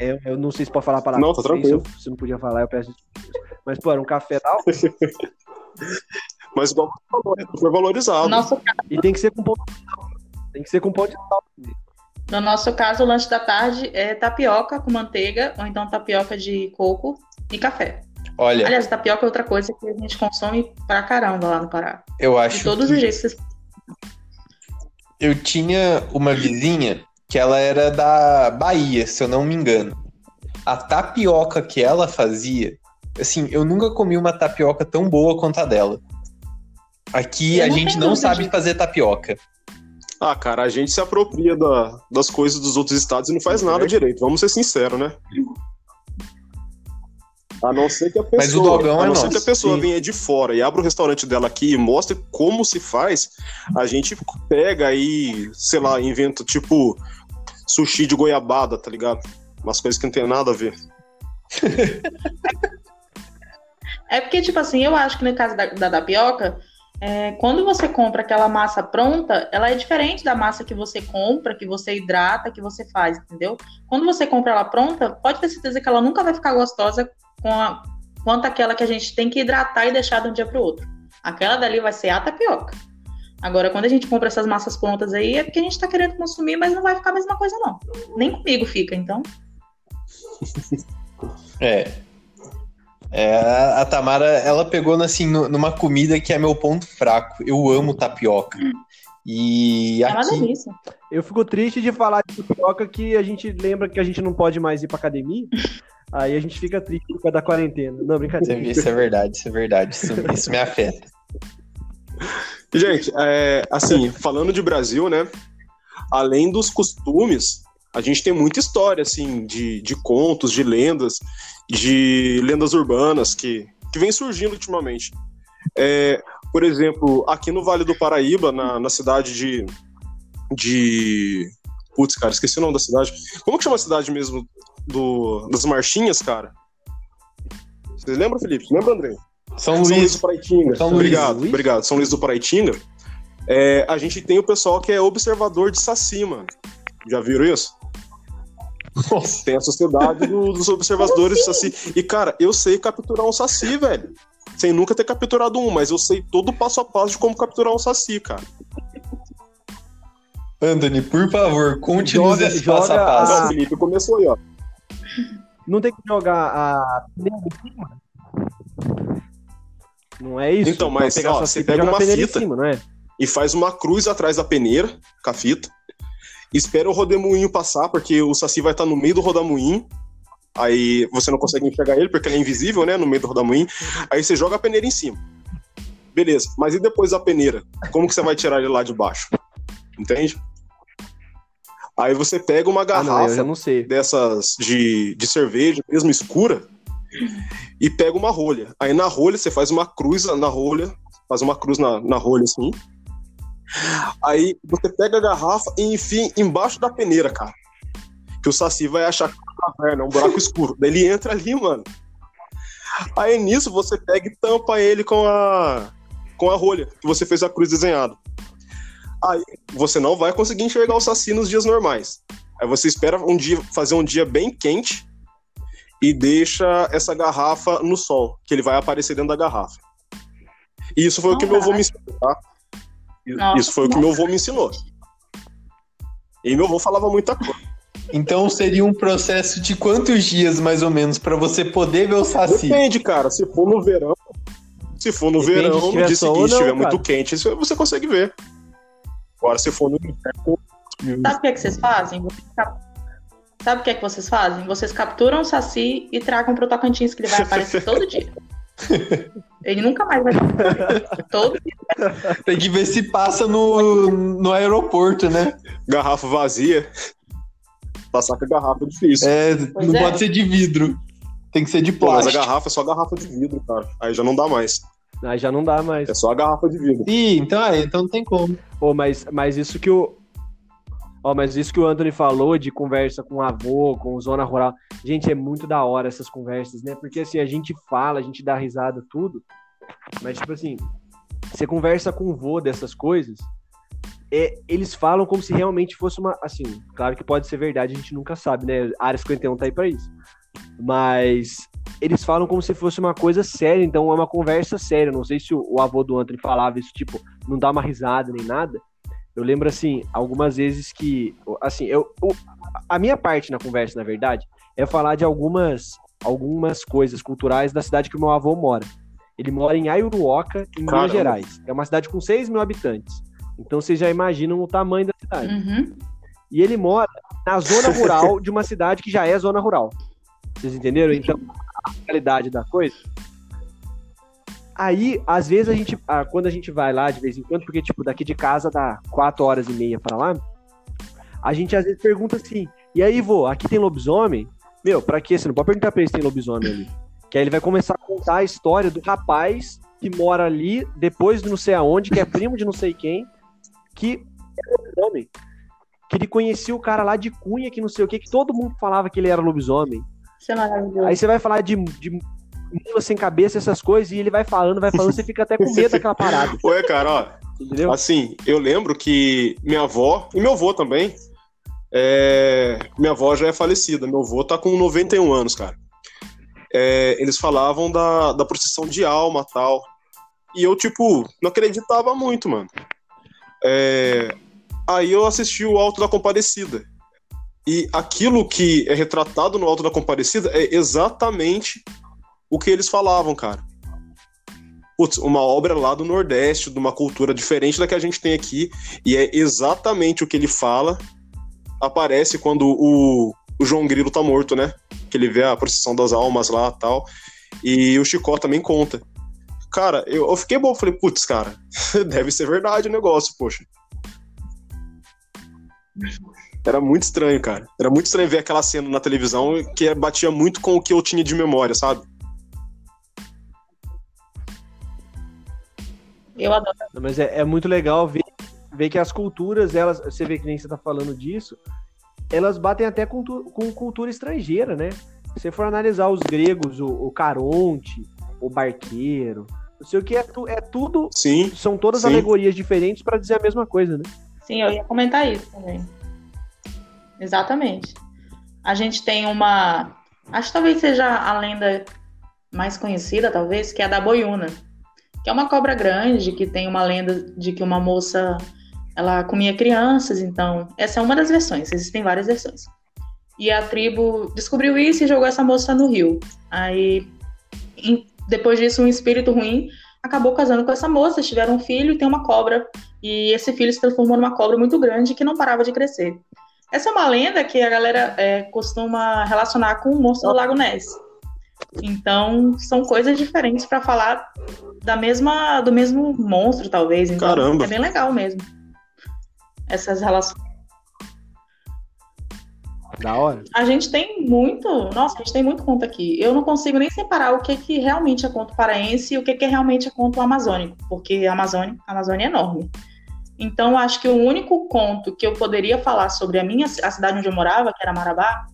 É, eu não sei se pode falar para Não, tá tranquilo. Se, se não podia falar, eu peço Mas, pô, era um café tal. Mas igual você falou, foi valorizado. Nosso E tem que ser com pão de sal. Tem que ser com pão de sal. No nosso caso, o lanche da tarde é tapioca com manteiga, ou então tapioca de coco e café. Olha. Aliás, tapioca é outra coisa que a gente consome pra caramba lá no Pará. Eu acho. De todos que... os jeitos. Vocês... Eu tinha uma vizinha que ela era da Bahia, se eu não me engano. A tapioca que ela fazia, assim, eu nunca comi uma tapioca tão boa quanto a dela. Aqui eu a gente não sabe fazer tapioca. Ah, cara, a gente se apropria da, das coisas dos outros estados e não faz nada direito. Vamos ser sinceros, né? A não ser que a pessoa, Mas o dogão a é não ser que a pessoa Sim. venha de fora e abra o restaurante dela aqui e mostre como se faz, a gente pega aí, sei lá, inventa tipo sushi de goiabada, tá ligado? Umas coisas que não tem nada a ver. é porque, tipo assim, eu acho que no caso da, da tapioca, é, quando você compra aquela massa pronta, ela é diferente da massa que você compra, que você hidrata, que você faz, entendeu? Quando você compra ela pronta, pode ter certeza que ela nunca vai ficar gostosa com a, quanto aquela que a gente tem que hidratar e deixar de um dia para o outro. Aquela dali vai ser a tapioca. Agora, quando a gente compra essas massas prontas aí, é porque a gente está querendo consumir, mas não vai ficar a mesma coisa, não. Nem comigo fica, então. É, é, a Tamara, ela pegou assim, numa comida que é meu ponto fraco. Eu amo tapioca. E é aqui... Eu fico triste de falar de tapioca que a gente lembra que a gente não pode mais ir pra academia. Aí a gente fica triste por causa da quarentena. Não, brincadeira. Isso é verdade, isso é verdade. Isso, isso me afeta. Gente, é, assim, falando de Brasil, né? Além dos costumes, a gente tem muita história, assim, de, de contos, de lendas, de lendas urbanas que, que vem surgindo ultimamente. É, por exemplo, aqui no Vale do Paraíba, na, na cidade de, de. Putz, cara, esqueci o nome da cidade. Como que chama a cidade mesmo do, das Marchinhas, cara? Vocês lembram, Felipe? Lembra, André? São Luís. São Luís do Paraitinga. São obrigado, Luís. obrigado. São Luís do Paraitinga. É, a gente tem o pessoal que é observador de Saci, mano. Já viram isso? Nossa. Tem a sociedade do, dos observadores assim? saci. E, cara, eu sei capturar um saci, velho. Sem nunca ter capturado um, mas eu sei todo o passo a passo de como capturar um saci, cara. Anthony, por favor, continue joga, esse passo a passo. A... Felipe começou aí, ó. Não tem que jogar a Não é isso? Então, mas ó, você pega uma fita cima, é? e faz uma cruz atrás da peneira com a fita espera o rodemoinho passar, porque o Saci vai estar no meio do rodemoinho. Aí você não consegue enxergar ele, porque ele é invisível, né? No meio do rodemoinho. Aí você joga a peneira em cima. Beleza, mas e depois da peneira? Como que você vai tirar ele lá de baixo? Entende? Aí você pega uma garrafa ah, não, dessas de, de cerveja, mesmo escura, e pega uma rolha. Aí na rolha você faz uma cruz na rolha, faz uma cruz na, na rolha assim, Aí você pega a garrafa e enfia embaixo da peneira, cara. Que o Saci vai achar que é uma caverna, um buraco escuro. Daí ele entra ali, mano. Aí nisso você pega e tampa ele com a com a rolha, que você fez a cruz desenhada. Aí você não vai conseguir enxergar o Saci nos dias normais. Aí você espera um dia fazer um dia bem quente e deixa essa garrafa no sol, que ele vai aparecer dentro da garrafa. E isso foi o que meu avô me ensinou, tá? Nossa, isso foi o que meu avô me ensinou. E meu avô falava muita coisa. Então seria um processo de quantos dias, mais ou menos, para você poder ver o Saci? Depende, cara. Se for no verão, se for no Depende verão, no dia seguinte, estiver muito quente, você consegue ver. Agora, se for no inverno. Sabe o que, é que vocês fazem? Sabe o que é que vocês fazem? Vocês capturam o Saci e tragam pro Tocantins, que ele vai aparecer todo dia. Ele nunca mais vai todo dia. Tem que ver se passa no, no aeroporto, né? Garrafa vazia. Passar com a garrafa é difícil. É, pois não é. pode ser de vidro. Tem que ser de plástico. Pô, mas a garrafa é só garrafa de vidro, cara. Aí já não dá mais. Aí já não dá mais. É só a garrafa de vidro. Ih, então, é, então não tem como. Pô, mas, mas isso que o. Ó, mas isso que o Anthony falou de conversa com o avô, com zona rural. Gente, é muito da hora essas conversas, né? Porque assim, a gente fala, a gente dá risada, tudo. Mas, tipo assim, você conversa com o vô dessas coisas, é, eles falam como se realmente fosse uma. Assim, claro que pode ser verdade, a gente nunca sabe, né? A área 51 tá aí pra isso. Mas eles falam como se fosse uma coisa séria, então é uma conversa séria. Não sei se o, o avô do Anthony falava isso, tipo, não dá uma risada nem nada. Eu lembro, assim, algumas vezes que, assim, eu, a minha parte na conversa, na verdade, é falar de algumas, algumas coisas culturais da cidade que o meu avô mora. Ele mora em Aiuruoca, em Caramba. Minas Gerais. É uma cidade com 6 mil habitantes. Então vocês já imaginam o tamanho da cidade. Uhum. E ele mora na zona rural de uma cidade que já é zona rural. Vocês entenderam? Então, a realidade da coisa. Aí, às vezes, a gente, ah, quando a gente vai lá de vez em quando, porque, tipo, daqui de casa dá quatro horas e meia para lá, a gente às vezes pergunta assim, e aí, vô, aqui tem lobisomem? Meu, pra quê? Você não pode perguntar pra ele se tem lobisomem ali. Que aí ele vai começar a contar a história do rapaz que mora ali, depois de não sei aonde, que é primo de não sei quem, que é lobisomem. Que ele conhecia o cara lá de Cunha, que não sei o que, que todo mundo falava que ele era lobisomem. Isso é maravilhoso. Aí você vai falar de, de mula sem cabeça, essas coisas, e ele vai falando, vai falando, você fica até com medo daquela parada. Ué, cara, ó. Entendeu? Assim, eu lembro que minha avó, e meu avô também, é... minha avó já é falecida, meu avô tá com 91 anos, cara. É... eles falavam da, da procissão de alma tal. E eu, tipo, não acreditava muito, mano. É... Aí eu assisti o Alto da Compadecida. E aquilo que é retratado no Alto da Comparecida é exatamente o que eles falavam, cara. Putz, uma obra lá do Nordeste, de uma cultura diferente da que a gente tem aqui, e é exatamente o que ele fala. Aparece quando o, o João Grilo tá morto, né? Que ele vê a procissão das almas lá tal. E o Chicó também conta. Cara, eu, eu fiquei bom, falei, putz, cara, deve ser verdade o negócio, poxa. Era muito estranho, cara. Era muito estranho ver aquela cena na televisão que batia muito com o que eu tinha de memória, sabe? Eu adoro. Mas é, é muito legal ver, ver que as culturas, elas, você vê que nem você tá falando disso, elas batem até com, com cultura estrangeira, né? Se você for analisar os gregos, o, o Caronte, o barqueiro, não sei o que, é, tu, é tudo. Sim. São todas sim. alegorias diferentes para dizer a mesma coisa, né? Sim, eu ia comentar isso também. Exatamente. A gente tem uma. Acho que talvez seja a lenda mais conhecida, talvez, que é a da boiuna. Que é uma cobra grande, que tem uma lenda de que uma moça ela comia crianças, então. Essa é uma das versões, existem várias versões. E a tribo descobriu isso e jogou essa moça no rio. Aí, depois disso, um espírito ruim acabou casando com essa moça, tiveram um filho e tem uma cobra. E esse filho se transformou numa cobra muito grande que não parava de crescer. Essa é uma lenda que a galera é, costuma relacionar com o monstro do Lago Ness. Então, são coisas diferentes para falar da mesma, do mesmo monstro, talvez. Então, Caramba. é bem legal mesmo. Essas relações. Da hora. A gente tem muito, nossa, a gente tem muito conto aqui. Eu não consigo nem separar o que, que realmente é conto paraense e o que, que realmente é conto amazônico, porque a Amazônia, a Amazônia é enorme. Então, acho que o único conto que eu poderia falar sobre a minha a cidade onde eu morava, que era Marabá,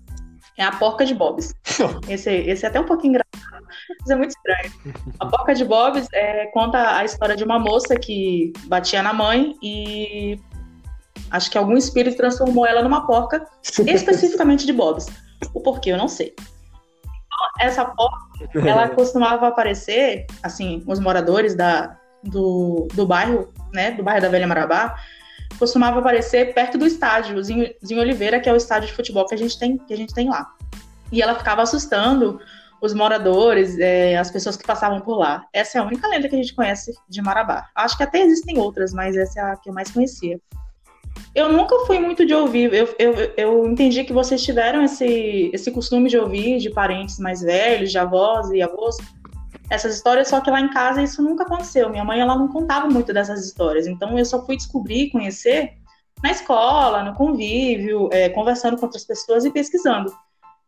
é a Porca de Bobs. Esse, esse é até um pouquinho engraçado, mas é muito estranho. A Porca de Bobs é, conta a história de uma moça que batia na mãe e acho que algum espírito transformou ela numa porca, especificamente de Bobs. O porquê eu não sei. Então, essa porca, ela costumava aparecer, assim, os moradores da, do, do bairro, né, do bairro da Velha Marabá, costumava aparecer perto do estádio, Zinho, Zinho Oliveira, que é o estádio de futebol que a gente tem, que a gente tem lá. E ela ficava assustando os moradores, é, as pessoas que passavam por lá. Essa é a única lenda que a gente conhece de Marabá. Acho que até existem outras, mas essa é a que eu mais conhecia. Eu nunca fui muito de ouvir. Eu, eu, eu entendi que vocês tiveram esse, esse costume de ouvir de parentes mais velhos, de avós e avós, essas histórias, só que lá em casa isso nunca aconteceu. Minha mãe ela não contava muito dessas histórias, então eu só fui descobrir, conhecer na escola, no convívio, é, conversando com outras pessoas e pesquisando.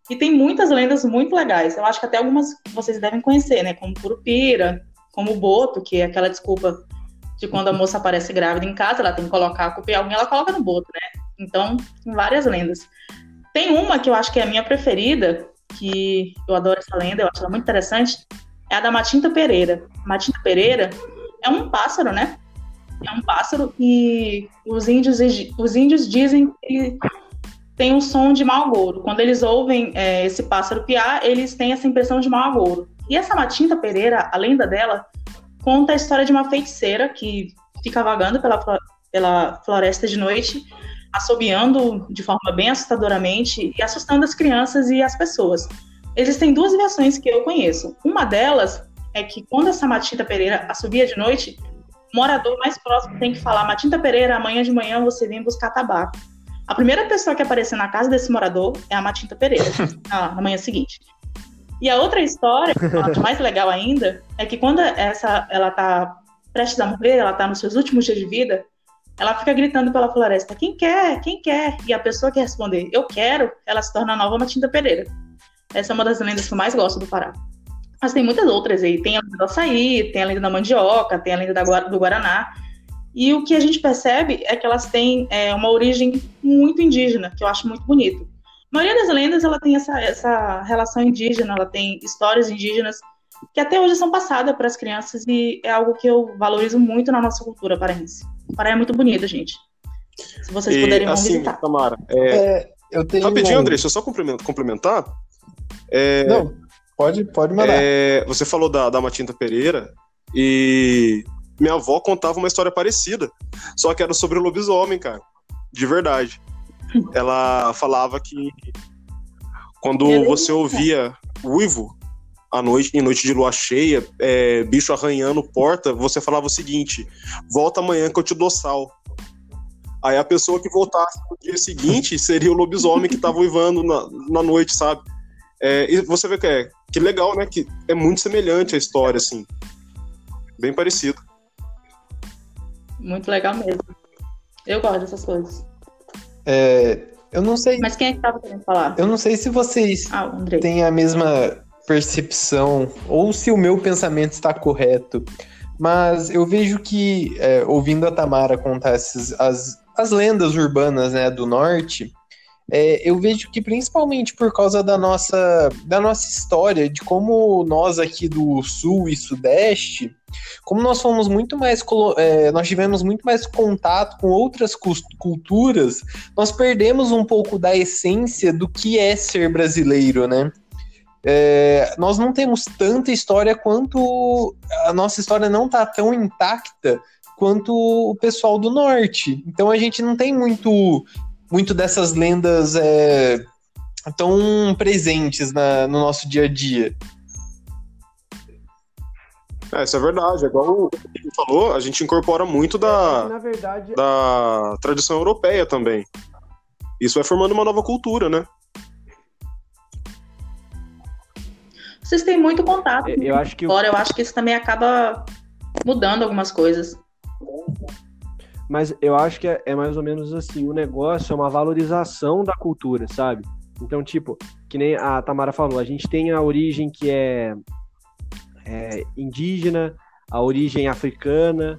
E tem muitas lendas muito legais. Eu acho que até algumas vocês devem conhecer, né? Como Curupira, como Boto, que é aquela desculpa de quando a moça aparece grávida em casa, ela tem que colocar a culpa em alguém, ela coloca no Boto, né? Então, tem várias lendas. Tem uma que eu acho que é a minha preferida, que eu adoro essa lenda, eu acho ela muito interessante, é a da Matinta Pereira. Matinta Pereira é um pássaro, né? É um pássaro e os índios, os índios dizem que tem um som de mau agouro. Quando eles ouvem é, esse pássaro piar, eles têm essa impressão de mau agouro. E essa Matinta Pereira, a lenda dela, conta a história de uma feiticeira que fica vagando pela, pela floresta de noite, assobiando de forma bem assustadoramente e assustando as crianças e as pessoas. Existem duas versões que eu conheço. Uma delas é que quando essa Matinta Pereira assobia de noite, o morador mais próximo tem que falar: Matinta Pereira, amanhã de manhã você vem buscar tabaco. A primeira pessoa que aparecer na casa desse morador é a Matinta Pereira, na manhã seguinte. E a outra história, acho mais legal ainda, é que quando essa ela tá prestes a morrer, ela tá nos seus últimos dias de vida, ela fica gritando pela floresta: quem quer? Quem quer? E a pessoa que responder: eu quero, ela se torna a nova Matinta Pereira. Essa é uma das lendas que eu mais gosto do Pará. Mas tem muitas outras aí. Tem a lenda do açaí, tem a lenda da mandioca, tem a lenda da, do Guaraná. E o que a gente percebe é que elas têm é, uma origem muito indígena, que eu acho muito bonito. A maioria das lendas ela tem essa, essa relação indígena, ela tem histórias indígenas que até hoje são passadas para as crianças e é algo que eu valorizo muito na nossa cultura paraense. O Pará é muito bonito, gente. Se vocês e, puderem assim, visitar. Tamara, é... É, eu tenho... Rapidinho, André, deixa eu só complementar. É, Não, pode, pode mandar. É, você falou da, da Matinta Pereira e minha avó contava uma história parecida, só que era sobre o lobisomem, cara. De verdade. Ela falava que quando você ouvia uivo à noite, em noite de lua cheia, é, bicho arranhando porta, você falava o seguinte: volta amanhã que eu te dou sal. Aí a pessoa que voltasse no dia seguinte seria o lobisomem que estava uivando na, na noite, sabe? É, e você vê que é que legal, né? Que é muito semelhante a história, assim. Bem parecido. Muito legal mesmo. Eu gosto dessas coisas. É, eu não sei. Mas quem é que tava querendo falar? Eu não sei se vocês ah, têm a mesma percepção ou se o meu pensamento está correto. Mas eu vejo que, é, ouvindo a Tamara contar essas, as, as lendas urbanas né, do norte, é, eu vejo que principalmente por causa da nossa, da nossa história, de como nós aqui do sul e sudeste, como nós fomos muito mais, é, nós tivemos muito mais contato com outras culturas, nós perdemos um pouco da essência do que é ser brasileiro, né? É, nós não temos tanta história quanto a nossa história não está tão intacta quanto o pessoal do norte. Então a gente não tem muito muito dessas lendas é, tão presentes na, no nosso dia a dia. É, isso é verdade. É igual o falou, a gente incorpora muito da, é, verdade... da tradição europeia também. Isso vai formando uma nova cultura, né? Vocês têm muito contato. Eu acho que Agora, eu acho que isso também acaba mudando algumas coisas. Mas eu acho que é, é, mais ou menos assim, o negócio é uma valorização da cultura, sabe? Então, tipo, que nem a Tamara falou, a gente tem a origem que é, é indígena, a origem africana,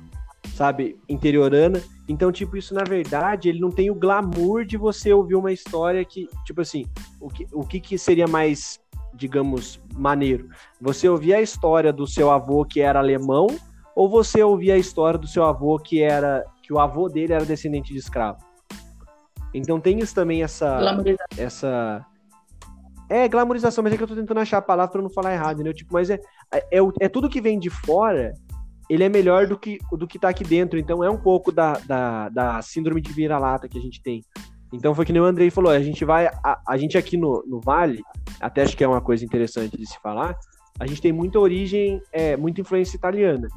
sabe, interiorana. Então, tipo, isso na verdade, ele não tem o glamour de você ouvir uma história que, tipo assim, o que, o que, que seria mais, digamos, maneiro? Você ouvir a história do seu avô que era alemão ou você ouvir a história do seu avô que era que o avô dele era descendente de escravo? Então tem isso também essa essa é glamorização, mas é que eu tô tentando achar a palavra para não falar errado, né? Tipo, mas é, é, é, é tudo que vem de fora ele é melhor do que do que tá aqui dentro. Então é um pouco da, da, da síndrome de vira-lata que a gente tem. Então foi que nem o Andrei falou, a gente vai. A, a gente aqui no, no Vale, até acho que é uma coisa interessante de se falar, a gente tem muita origem, é, muita influência italiana.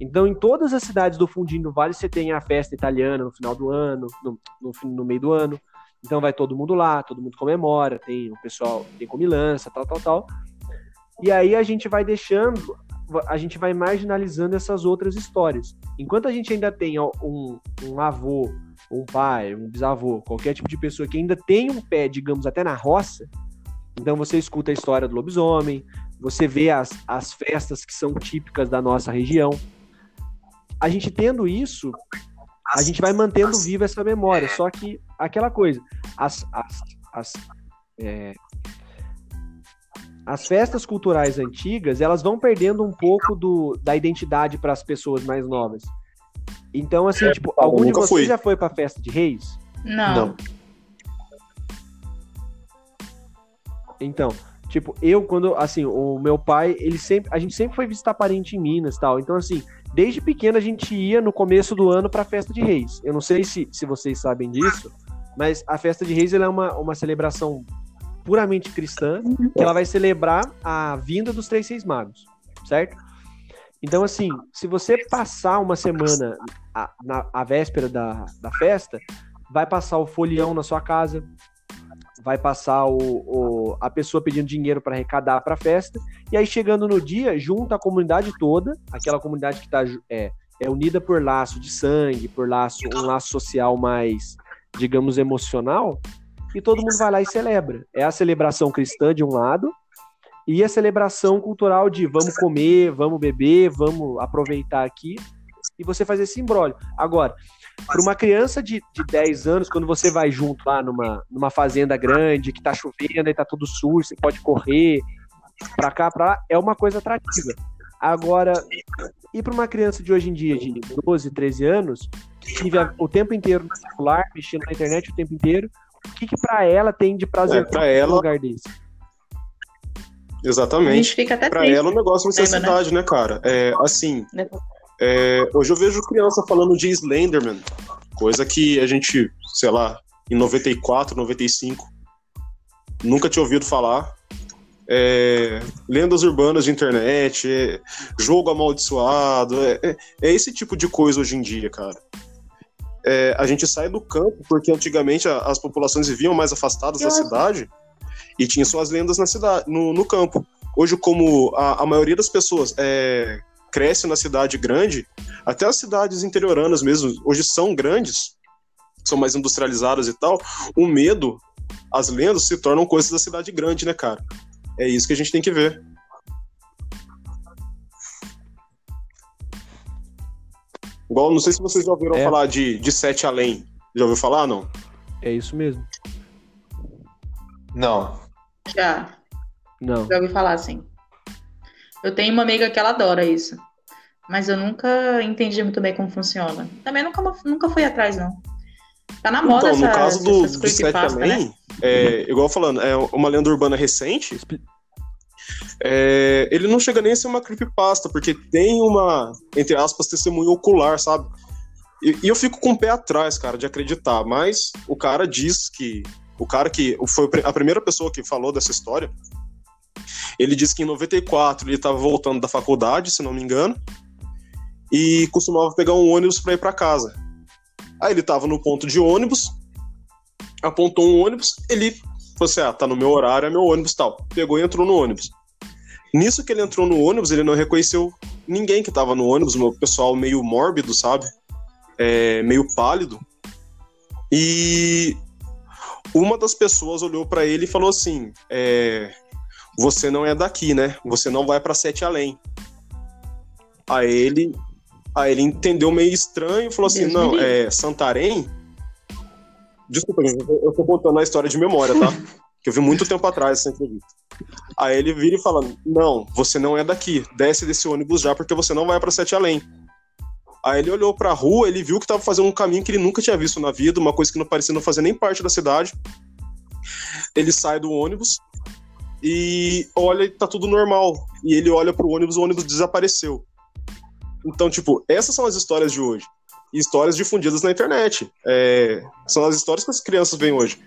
Então, em todas as cidades do fundinho Vale, você tem a festa italiana no final do ano, no, no, no meio do ano. Então vai todo mundo lá, todo mundo comemora, tem o pessoal, tem comilança, tal, tal, tal. E aí a gente vai deixando a gente vai marginalizando essas outras histórias. Enquanto a gente ainda tem um, um avô, um pai, um bisavô, qualquer tipo de pessoa que ainda tem um pé, digamos, até na roça, então você escuta a história do lobisomem, você vê as, as festas que são típicas da nossa região. A gente tendo isso, a gente vai mantendo viva essa memória. Só que aquela coisa, as, as, as é, as festas culturais antigas, elas vão perdendo um pouco do, da identidade para as pessoas mais novas. Então, assim, é, tipo, algum de vocês fui. já foi pra festa de reis? Não. Não. Então, tipo, eu quando, assim, o meu pai, ele sempre, a gente sempre foi visitar parente em Minas e tal. Então, assim, desde pequeno a gente ia no começo do ano pra festa de reis. Eu não sei se, se vocês sabem disso, mas a festa de reis é uma, uma celebração puramente cristã, que ela vai celebrar a vinda dos três seis magos, certo? Então, assim, se você passar uma semana a, na a véspera da, da festa, vai passar o folião na sua casa, vai passar o, o a pessoa pedindo dinheiro para arrecadar para a festa, e aí chegando no dia, junta a comunidade toda, aquela comunidade que está é, é unida por laço de sangue, por laço um laço social mais, digamos, emocional, e todo mundo vai lá e celebra. É a celebração cristã de um lado e a celebração cultural de vamos comer, vamos beber, vamos aproveitar aqui e você faz esse embrólio. Agora, para uma criança de, de 10 anos, quando você vai junto lá numa, numa fazenda grande, que tá chovendo e tá tudo sujo, você pode correr para cá, para lá, é uma coisa atrativa. Agora, e para uma criança de hoje em dia, de 12, 13 anos, que vive o tempo inteiro no celular, mexendo na internet o tempo inteiro, o que, que para ela tem de prazer é, ela... um lugar desse? Exatamente. Para ela o negócio é necessidade, né? né, cara? É, assim, é, hoje eu vejo criança falando de Slenderman, coisa que a gente, sei lá, em 94, 95, nunca tinha ouvido falar. É, lendas urbanas de internet, é, jogo amaldiçoado, é, é, é, esse tipo de coisa hoje em dia, cara é, a gente sai do campo, porque antigamente a, as populações viviam mais afastadas da cidade e tinha suas lendas na cidade, no, no campo. Hoje, como a, a maioria das pessoas é, cresce na cidade grande, até as cidades interioranas mesmo, hoje são grandes, são mais industrializadas e tal, o medo, as lendas se tornam coisas da cidade grande, né, cara? É isso que a gente tem que ver. Igual, não sei se vocês já ouviram é. falar de, de Sete Além. Já ouviu falar, não? É isso mesmo. Não. Já. Não. Já ouvi falar, sim. Eu tenho uma amiga que ela adora isso. Mas eu nunca entendi muito bem como funciona. Também nunca, nunca fui atrás, não. Tá na moda então, essa, no caso do, do Sete Além, né? é, igual falando, é uma lenda urbana recente é, ele não chega nem a ser uma creepypasta, porque tem uma, entre aspas, testemunho ocular, sabe? E, e, eu fico com o pé atrás, cara, de acreditar, mas o cara diz que. O cara que foi a primeira pessoa que falou dessa história, ele disse que em 94 ele estava voltando da faculdade, se não me engano, e costumava pegar um ônibus para ir para casa. Aí ele estava no ponto de ônibus, apontou um ônibus, ele falou assim: ah, tá no meu horário, é meu ônibus tal. Pegou e entrou no ônibus. Nisso que ele entrou no ônibus, ele não reconheceu ninguém que estava no ônibus, o pessoal meio mórbido, sabe? É, meio pálido. E uma das pessoas olhou para ele e falou assim: é, Você não é daqui, né? Você não vai para Sete Além. Aí ele, Aí ele entendeu meio estranho e falou assim: Deus não, é Santarém. Desculpa, eu tô contando a história de memória, tá? que eu vi muito tempo atrás essa entrevista. Aí ele vira e fala: Não, você não é daqui. Desce desse ônibus já, porque você não vai pra Sete Além. Aí ele olhou pra rua, ele viu que tava fazendo um caminho que ele nunca tinha visto na vida, uma coisa que não parecia não fazer nem parte da cidade. Ele sai do ônibus e olha e tá tudo normal. E ele olha pro ônibus, o ônibus desapareceu. Então, tipo, essas são as histórias de hoje. Histórias difundidas na internet. É, são as histórias que as crianças veem hoje.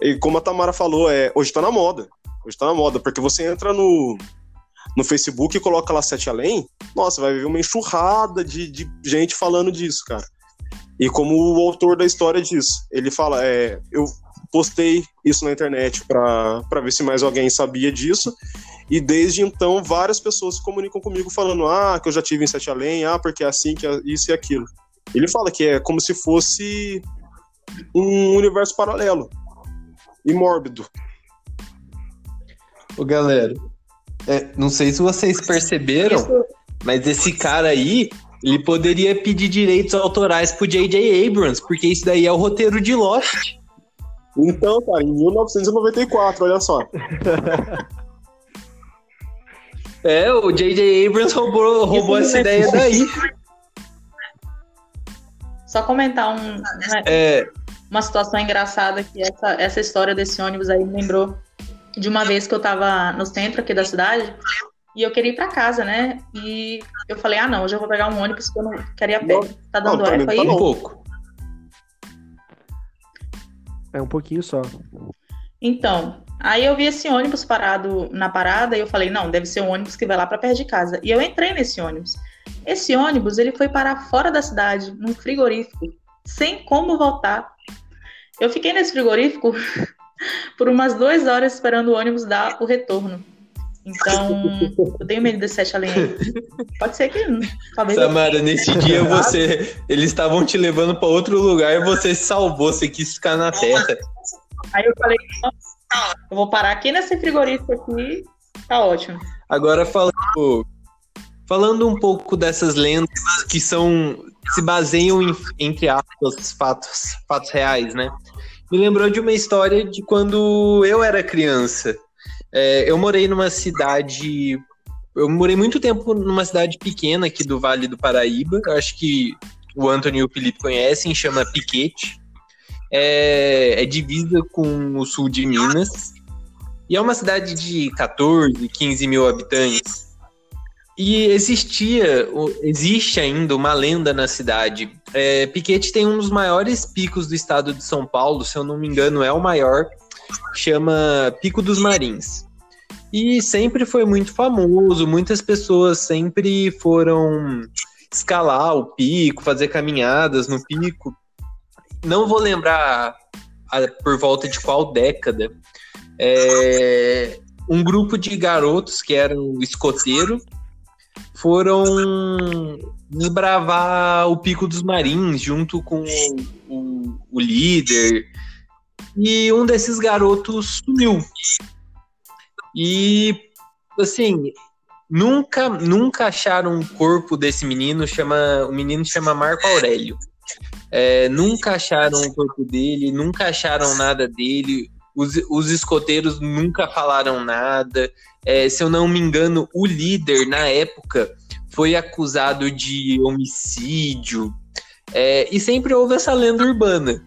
E como a Tamara falou, é, hoje tá na moda. Hoje tá na moda, porque você entra no, no Facebook e coloca lá Sete Além, nossa, vai ver uma enxurrada de, de gente falando disso, cara. E como o autor da história diz, ele fala, é, eu postei isso na internet pra pra ver se mais alguém sabia disso, e desde então várias pessoas se comunicam comigo falando, ah, que eu já tive em Sete Além, ah, porque é assim, que é isso e aquilo. Ele fala que é como se fosse um universo paralelo e mórbido. Ô, galera, é, não sei se vocês perceberam, mas esse cara aí, ele poderia pedir direitos autorais pro J.J. Abrams, porque isso daí é o roteiro de Lost. Então, cara, em 1994, olha só. É, o J.J. Abrams roubou, roubou essa ideia daí. só comentar um, uma, É, uma situação engraçada que essa, essa história desse ônibus aí me lembrou de uma vez que eu tava no centro aqui da cidade e eu queria ir pra casa, né? E eu falei, ah, não, hoje eu vou pegar um ônibus que eu não quero ir a pé. Tá dando Não, eco tá aí? um pouco. É um pouquinho só. Então, aí eu vi esse ônibus parado na parada e eu falei, não, deve ser um ônibus que vai lá pra perto de casa. E eu entrei nesse ônibus. Esse ônibus, ele foi parar fora da cidade, num frigorífico, sem como voltar. Eu fiquei nesse frigorífico por umas duas horas esperando o ônibus dar o retorno. Então, eu tenho medo desse sete além aí. Pode ser que talvez eu Samara, nesse dia você. Eles estavam te levando pra outro lugar e você se salvou, você quis ficar na terra. Aí eu falei, eu vou parar aqui nesse frigorífico aqui, tá ótimo. Agora falando, falando um pouco dessas lendas que são se baseiam em, entre aspas, fatos, fatos reais, né? Me lembrou de uma história de quando eu era criança. É, eu morei numa cidade. Eu morei muito tempo numa cidade pequena aqui do Vale do Paraíba. Acho que o Antônio e o Felipe conhecem, chama Piquete. É, é divisa com o sul de Minas. E é uma cidade de 14, 15 mil habitantes. E existia, existe ainda uma lenda na cidade. É, Piquete tem um dos maiores picos do estado de São Paulo, se eu não me engano, é o maior, chama Pico dos Marins. E sempre foi muito famoso, muitas pessoas sempre foram escalar o pico, fazer caminhadas no pico. Não vou lembrar a- por volta de qual década. É, um grupo de garotos que eram escoteiro foram desbravar o Pico dos Marins junto com o, o líder. E um desses garotos sumiu. E assim, nunca nunca acharam o corpo desse menino, chama, o menino chama Marco Aurélio. É, nunca acharam o corpo dele, nunca acharam nada dele. Os, os escoteiros nunca falaram nada. É, se eu não me engano, o líder na época foi acusado de homicídio. É, e sempre houve essa lenda urbana.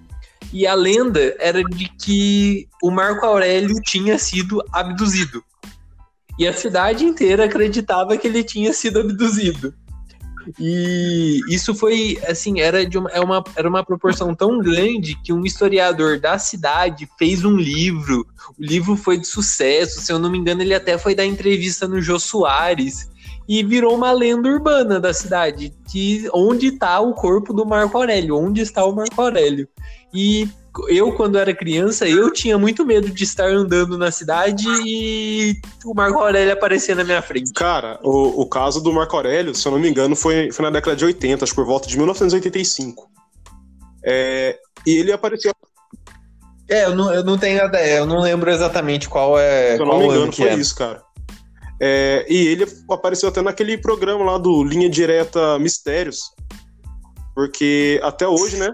E a lenda era de que o Marco Aurélio tinha sido abduzido. E a cidade inteira acreditava que ele tinha sido abduzido. E isso foi, assim, era, de uma, é uma, era uma proporção tão grande que um historiador da cidade fez um livro. O livro foi de sucesso, se eu não me engano, ele até foi dar entrevista no Jô Soares. E virou uma lenda urbana da cidade, que onde está o corpo do Marco Aurélio, onde está o Marco Aurélio. E eu, quando era criança, eu tinha muito medo de estar andando na cidade e o Marco Aurélio aparecer na minha frente. Cara, o, o caso do Marco Aurélio, se eu não me engano, foi, foi na década de 80, acho que por volta de 1985. É, e ele apareceu, É, eu não, eu não tenho ideia, eu não lembro exatamente qual é. se eu qual não me ano engano, foi é. isso, cara. É, e ele apareceu até naquele programa lá do Linha Direta Mistérios, porque até hoje, né?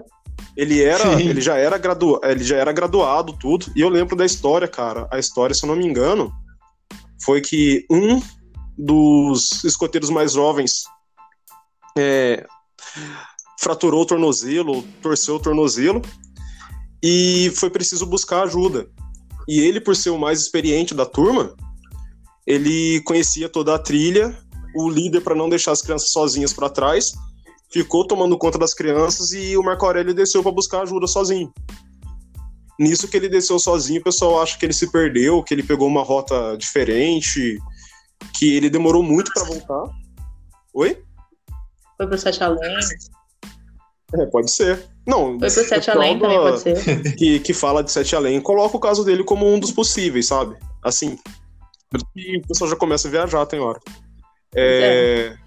Ele era, ele já era gradu, ele já era graduado tudo. E eu lembro da história, cara. A história, se eu não me engano, foi que um dos escoteiros mais jovens é, fraturou o tornozelo, torceu o tornozelo e foi preciso buscar ajuda. E ele, por ser o mais experiente da turma, ele conhecia toda a trilha, o líder para não deixar as crianças sozinhas para trás, ficou tomando conta das crianças e o Marco Aurélio desceu para buscar ajuda sozinho. Nisso que ele desceu sozinho, o pessoal acha que ele se perdeu, que ele pegou uma rota diferente, que ele demorou muito para voltar. Oi? Foi pro Sete Além. É, pode ser. Não, Foi pro Sete Além também, pode ser. Que, que fala de Sete Além, coloca o caso dele como um dos possíveis, sabe? Assim. E o pessoal já começa a viajar, tem hora. É, é.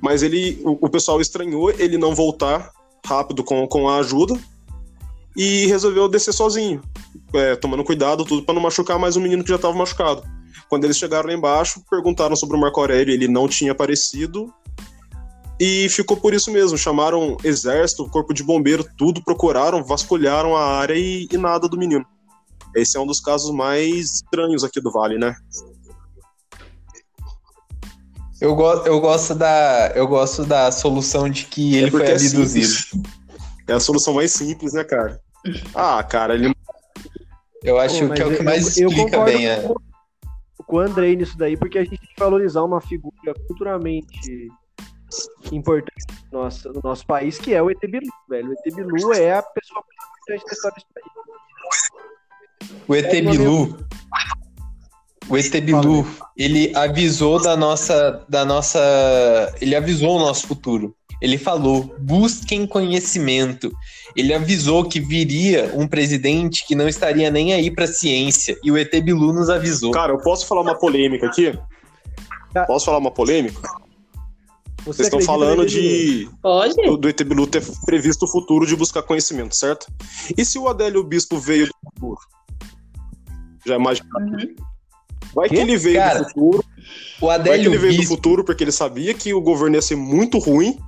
Mas ele, o, o, pessoal estranhou ele não voltar rápido com, com a ajuda e resolveu descer sozinho, é, tomando cuidado, tudo para não machucar mais um menino que já estava machucado. Quando eles chegaram lá embaixo, perguntaram sobre o Marco Aurélio, ele não tinha aparecido e ficou por isso mesmo. Chamaram exército, corpo de bombeiro, tudo, procuraram, vasculharam a área e, e nada do menino. Esse é um dos casos mais estranhos aqui do Vale, né? Eu, go eu, gosto da, eu gosto da solução de que ele é foi é abduzido. É, é a solução mais simples, né, cara? Ah, cara, ele. Eu acho Pô, que é o que mais eu, explica eu bem. É. Com o Andrei nisso daí, porque a gente tem que valorizar uma figura culturalmente importante no nosso, no nosso país, que é o ET Bilu, velho. O ET Bilu é a pessoa mais importante da história desse país. O ET é. O ET Bilu, ele avisou da nossa, da nossa. Ele avisou o nosso futuro. Ele falou: busquem conhecimento. Ele avisou que viria um presidente que não estaria nem aí para ciência. E o ET Bilu nos avisou. Cara, eu posso falar uma polêmica aqui? Tá. Posso falar uma polêmica? Você Vocês estão falando de Pode? Do, do ET Bilu ter previsto o futuro de buscar conhecimento, certo? E se o Adélio Bispo veio do futuro? Já imagina? Uhum. Vai que, que ele veio Cara, do futuro. O Adélio vai que ele veio Bispo... do futuro porque ele sabia que o governo ia ser muito ruim.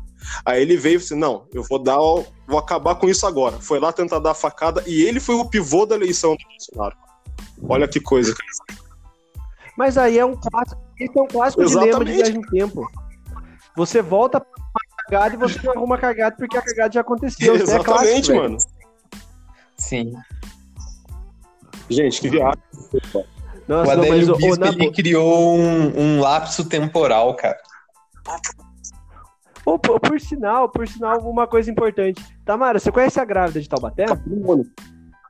Aí ele veio e disse: Não, eu vou dar, vou acabar com isso agora. Foi lá tentar dar a facada e ele foi o pivô da eleição do Bolsonaro. Olha que coisa. Mas aí é um clássico, é um clássico dilema de viagem no tempo. Você volta pra uma cagada e você não arruma cagada porque a cagada já aconteceu. Exatamente, é clássico, mano. Sim. Gente, que viagem. Nossa, o Adélio não, Bispo, ele criou um, um lapso temporal, cara. Oh, por, por, sinal, por sinal, uma coisa importante. Tamara, você conhece a grávida de Taubaté? Patrimônio.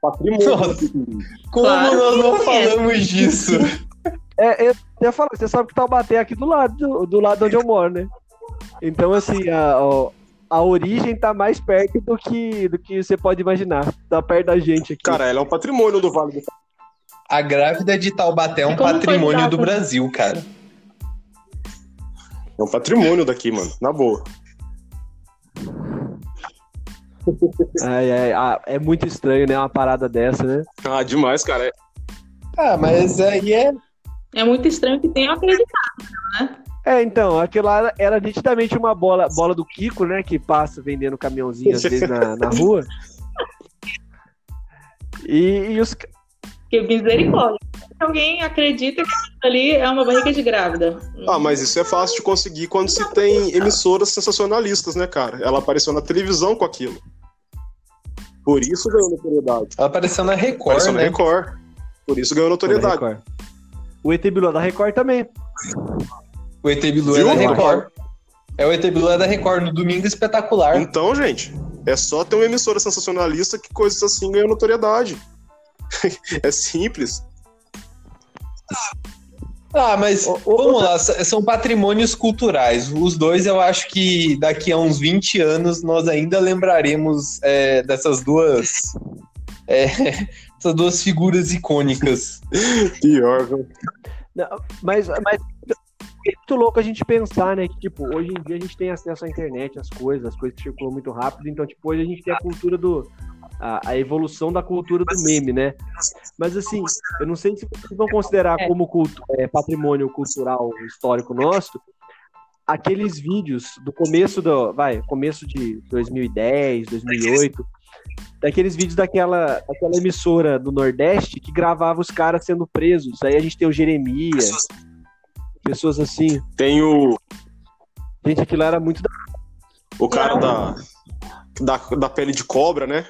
Patrimônio. Nossa, como claro, nós não falamos disso? É, eu ia falar, você sabe que Taubaté é aqui do lado, do, do lado onde eu moro, né? Então, assim, a, a origem tá mais perto do que, do que você pode imaginar. Tá perto da gente aqui. Cara, ela é um patrimônio do Vale do a grávida de Taubaté é um patrimônio do Brasil, cara. É um patrimônio daqui, mano. Na boa. Ai, ai, ah, é muito estranho, né? Uma parada dessa, né? Ah, demais, cara. Ah, mas aí é. É muito estranho que tenham acreditado, né? É, então, aquilo lá era nitidamente uma bola, bola do Kiko, né? Que passa vendendo caminhãozinho às vezes na, na rua. E, e os, que misericórdia. Alguém acredita que ali é uma barriga de grávida. Ah, mas isso é fácil de conseguir quando se tem emissoras sensacionalistas, né, cara? Ela apareceu na televisão com aquilo. Por isso ganhou notoriedade. Ela apareceu na Record, apareceu né? na Record. Por isso ganhou notoriedade. O ET Bilu é da Record também. O ET Bilu é da Record. É o ET Bilu é da Record, no Domingo Espetacular. Então, gente, é só ter uma emissora sensacionalista que coisas assim ganham notoriedade. é simples. Ah, mas vamos lá, são patrimônios culturais. Os dois eu acho que daqui a uns 20 anos nós ainda lembraremos é, dessas duas. É, essas duas figuras icônicas. Pior, viu? mas, mas é muito louco a gente pensar, né? Que, tipo, hoje em dia a gente tem acesso à internet, às coisas, as coisas circulam muito rápido, então, tipo, hoje a gente tem a cultura do, a, a, evolução da cultura do meme, né? Mas assim, eu não sei se vocês vão considerar é. como culto, é, patrimônio cultural histórico nosso aqueles vídeos do começo do, vai, começo de 2010, 2008, daqueles vídeos daquela, daquela emissora do Nordeste que gravava os caras sendo presos. Aí a gente tem o Jeremias, pessoas assim. Tem o. Gente, aquilo era muito da... O cara da, da, da pele de cobra, né?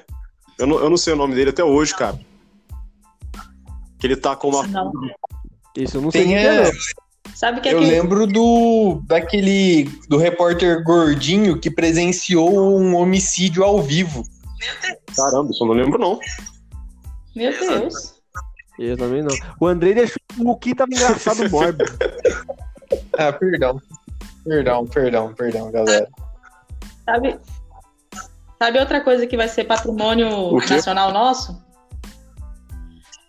Eu não, eu não sei o nome dele até hoje, cara. Que ele tá com uma. Não. Isso eu não sei. Tem, quem é, é, Sabe que eu aquele... lembro do daquele do repórter gordinho que presenciou um homicídio ao vivo. Caramba, isso eu não lembro, não. Meu Deus. Eu também não. O Andrei deixou o que tava engraçado mórbido. Ah, perdão. Perdão, perdão, perdão, galera. Sabe... Sabe outra coisa que vai ser patrimônio nacional nosso?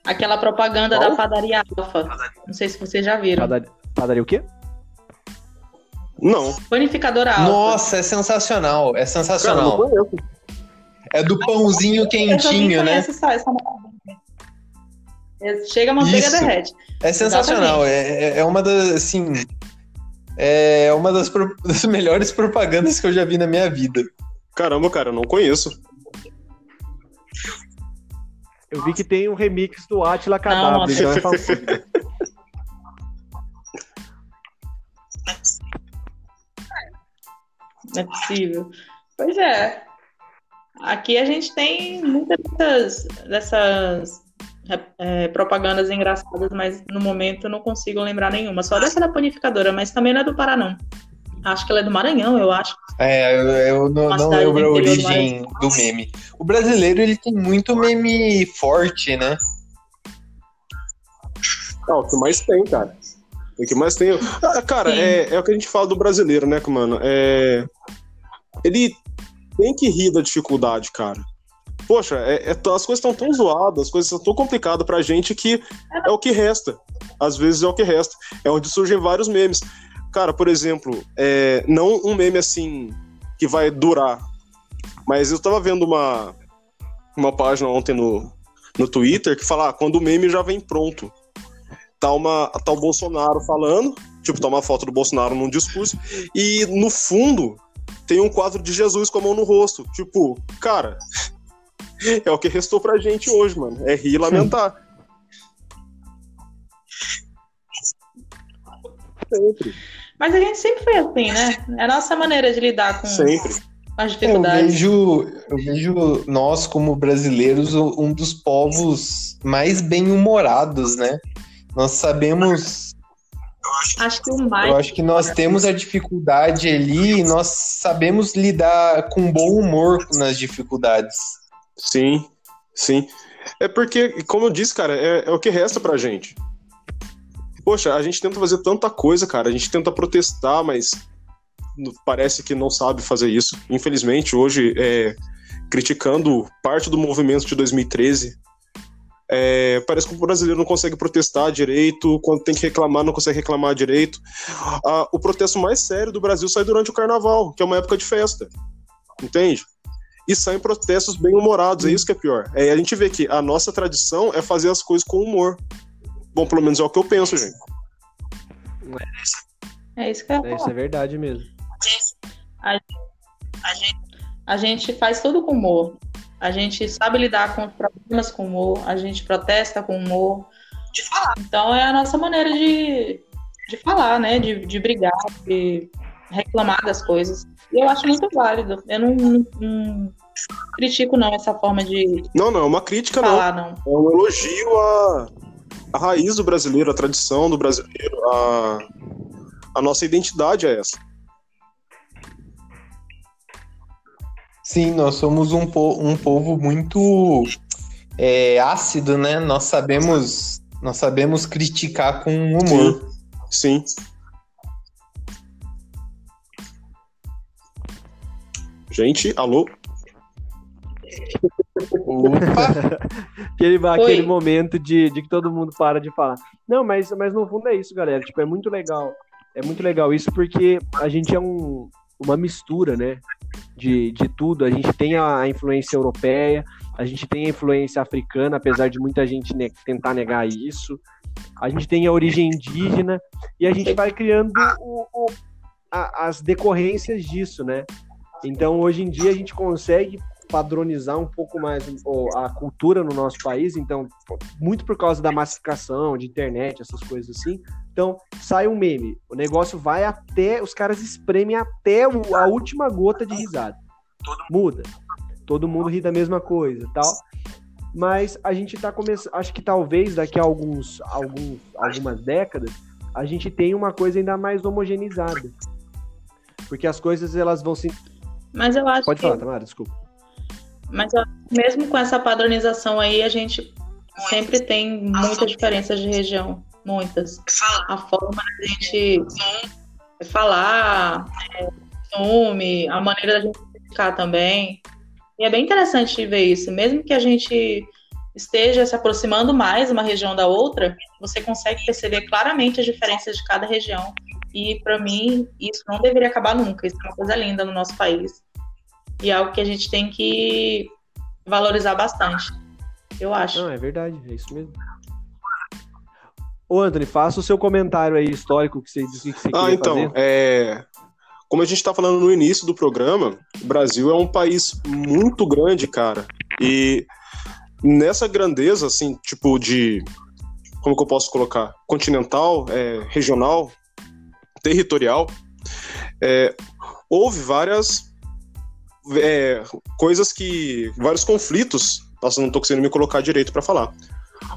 Aquela propaganda Qual? da padaria Alfa. Não sei se vocês já viram. Padaria, padaria o quê? Não. Panificadora Alfa. Nossa, é sensacional, é Cara, não sensacional. conheço. É do pãozinho quentinho, né? conheço essa-. É, Chega a manteiga Isso. derrete. É sensacional. É, é uma das, assim, é uma das, pro- das melhores propagandas que eu já vi na minha vida. Caramba, cara, eu não conheço. Eu vi que tem um remix do Atila Não, Cadabra, então é. Não é possível. Pois é. Aqui a gente tem muitas dessas, dessas é, propagandas engraçadas, mas no momento eu não consigo lembrar nenhuma. Só dessa da panificadora, mas também não é do Pará, não. Acho que ela é do Maranhão, eu acho. É, eu, eu não, não lembro a do interior do origem do meme. O brasileiro, ele tem muito meme forte, né? Ah, o que mais tem, cara. O que mais tem. Ah, cara, Sim. é, é o que a gente fala do brasileiro, né, mano? É... Ele tem que rir da dificuldade, cara. Poxa, é- é as coisas estão tão zoadas, as coisas estão tão complicadas pra gente que é o que resta. Às vezes é o que resta. É onde surgem vários memes. Cara, por exemplo, é, não um meme assim que vai durar. Mas eu tava vendo uma, uma página ontem no, no Twitter que fala ah, quando o meme já vem pronto tá, uma, tá o Bolsonaro falando, tipo, tá uma foto do Bolsonaro num discurso, e no fundo tem um quadro de Jesus com a mão no rosto. Tipo, cara, é o que restou pra gente hoje, mano. É rir e lamentar. Sempre, Mas a gente sempre foi assim, né? É a nossa maneira de lidar com sempre. as Eu dificuldades. vejo, eu vejo nós, como brasileiros, um dos povos mais bem-humorados, né? Nós sabemos Acho que o mais Eu acho que nós temos a dificuldade ali e nós sabemos lidar com bom humor nas dificuldades. Sim, sim. É porque, como eu disse, cara, é, é o que resta pra gente. Poxa, a gente tenta fazer tanta coisa, cara. A gente tenta protestar, mas parece que não sabe fazer isso. Infelizmente, hoje, é, criticando parte do movimento de 2013, é, parece que o brasileiro não consegue protestar direito. Quando tem que reclamar, não consegue reclamar direito. Ah, o protesto mais sério do Brasil sai durante o carnaval, que é uma época de festa. Entende? e saem protestos bem humorados, é isso que é pior. É, a gente vê que a nossa tradição é fazer as coisas com humor. Bom, pelo menos é o que eu penso, gente. É isso que eu É, isso falar. é verdade mesmo. A gente faz tudo com humor. A gente sabe lidar com os problemas com humor. A gente protesta com humor. Então é a nossa maneira de, de falar, né? De, de brigar, de reclamar das coisas. E eu acho muito válido. Eu não, não- não critico, não, essa forma de Não, não, é uma crítica, não. falar, não. É um elogio à, à raiz do brasileiro, à tradição do brasileiro, à, a nossa identidade é essa. Sim, nós somos um, po- um povo muito é, ácido, né? Nós sabemos, nós sabemos criticar com humor. Sim. Gente, alô? Opa! Aquele, Oi. aquele momento de, de que todo mundo para de falar. Não, mas, mas no fundo é isso, galera. Tipo, é muito legal. É muito legal isso porque a gente é um, uma mistura, né? De, de tudo. A gente tem a, a influência europeia, a gente tem a influência africana, apesar de muita gente ne- tentar negar isso. A gente tem a origem indígena e a gente vai criando o- o- a, as decorrências disso, né? Então, hoje em dia, a gente consegue padronizar um pouco mais a cultura no nosso país, então, muito por causa da massificação, de internet, essas coisas assim. Então, sai um meme, o negócio vai até, os caras espremem até a última gota de risada. Muda. Todo mundo ri da mesma coisa, tal. Mas a gente tá começando, acho que talvez daqui a alguns, alguns algumas décadas, a gente tenha uma coisa ainda mais homogeneizada. Porque as coisas elas vão se Mas eu acho Pode que... falar, Tamara, desculpa. Mas mesmo com essa padronização aí, a gente sempre tem muitas diferenças de região. Muitas. A forma da gente falar, é, costume, a maneira da gente ficar também. E é bem interessante ver isso. Mesmo que a gente esteja se aproximando mais uma região da outra, você consegue perceber claramente as diferenças de cada região. E para mim, isso não deveria acabar nunca. Isso é uma coisa linda no nosso país. E é algo que a gente tem que valorizar bastante. Eu acho. Não, é verdade, é isso mesmo. Ô, Anthony, faça o seu comentário aí histórico que você disse que você Ah, então, fazer. é... como a gente está falando no início do programa, o Brasil é um país muito grande, cara. E nessa grandeza, assim, tipo de. Como que eu posso colocar? Continental, é, regional, territorial, é, houve várias é, coisas que. vários conflitos. Nossa, não tô conseguindo me colocar direito para falar.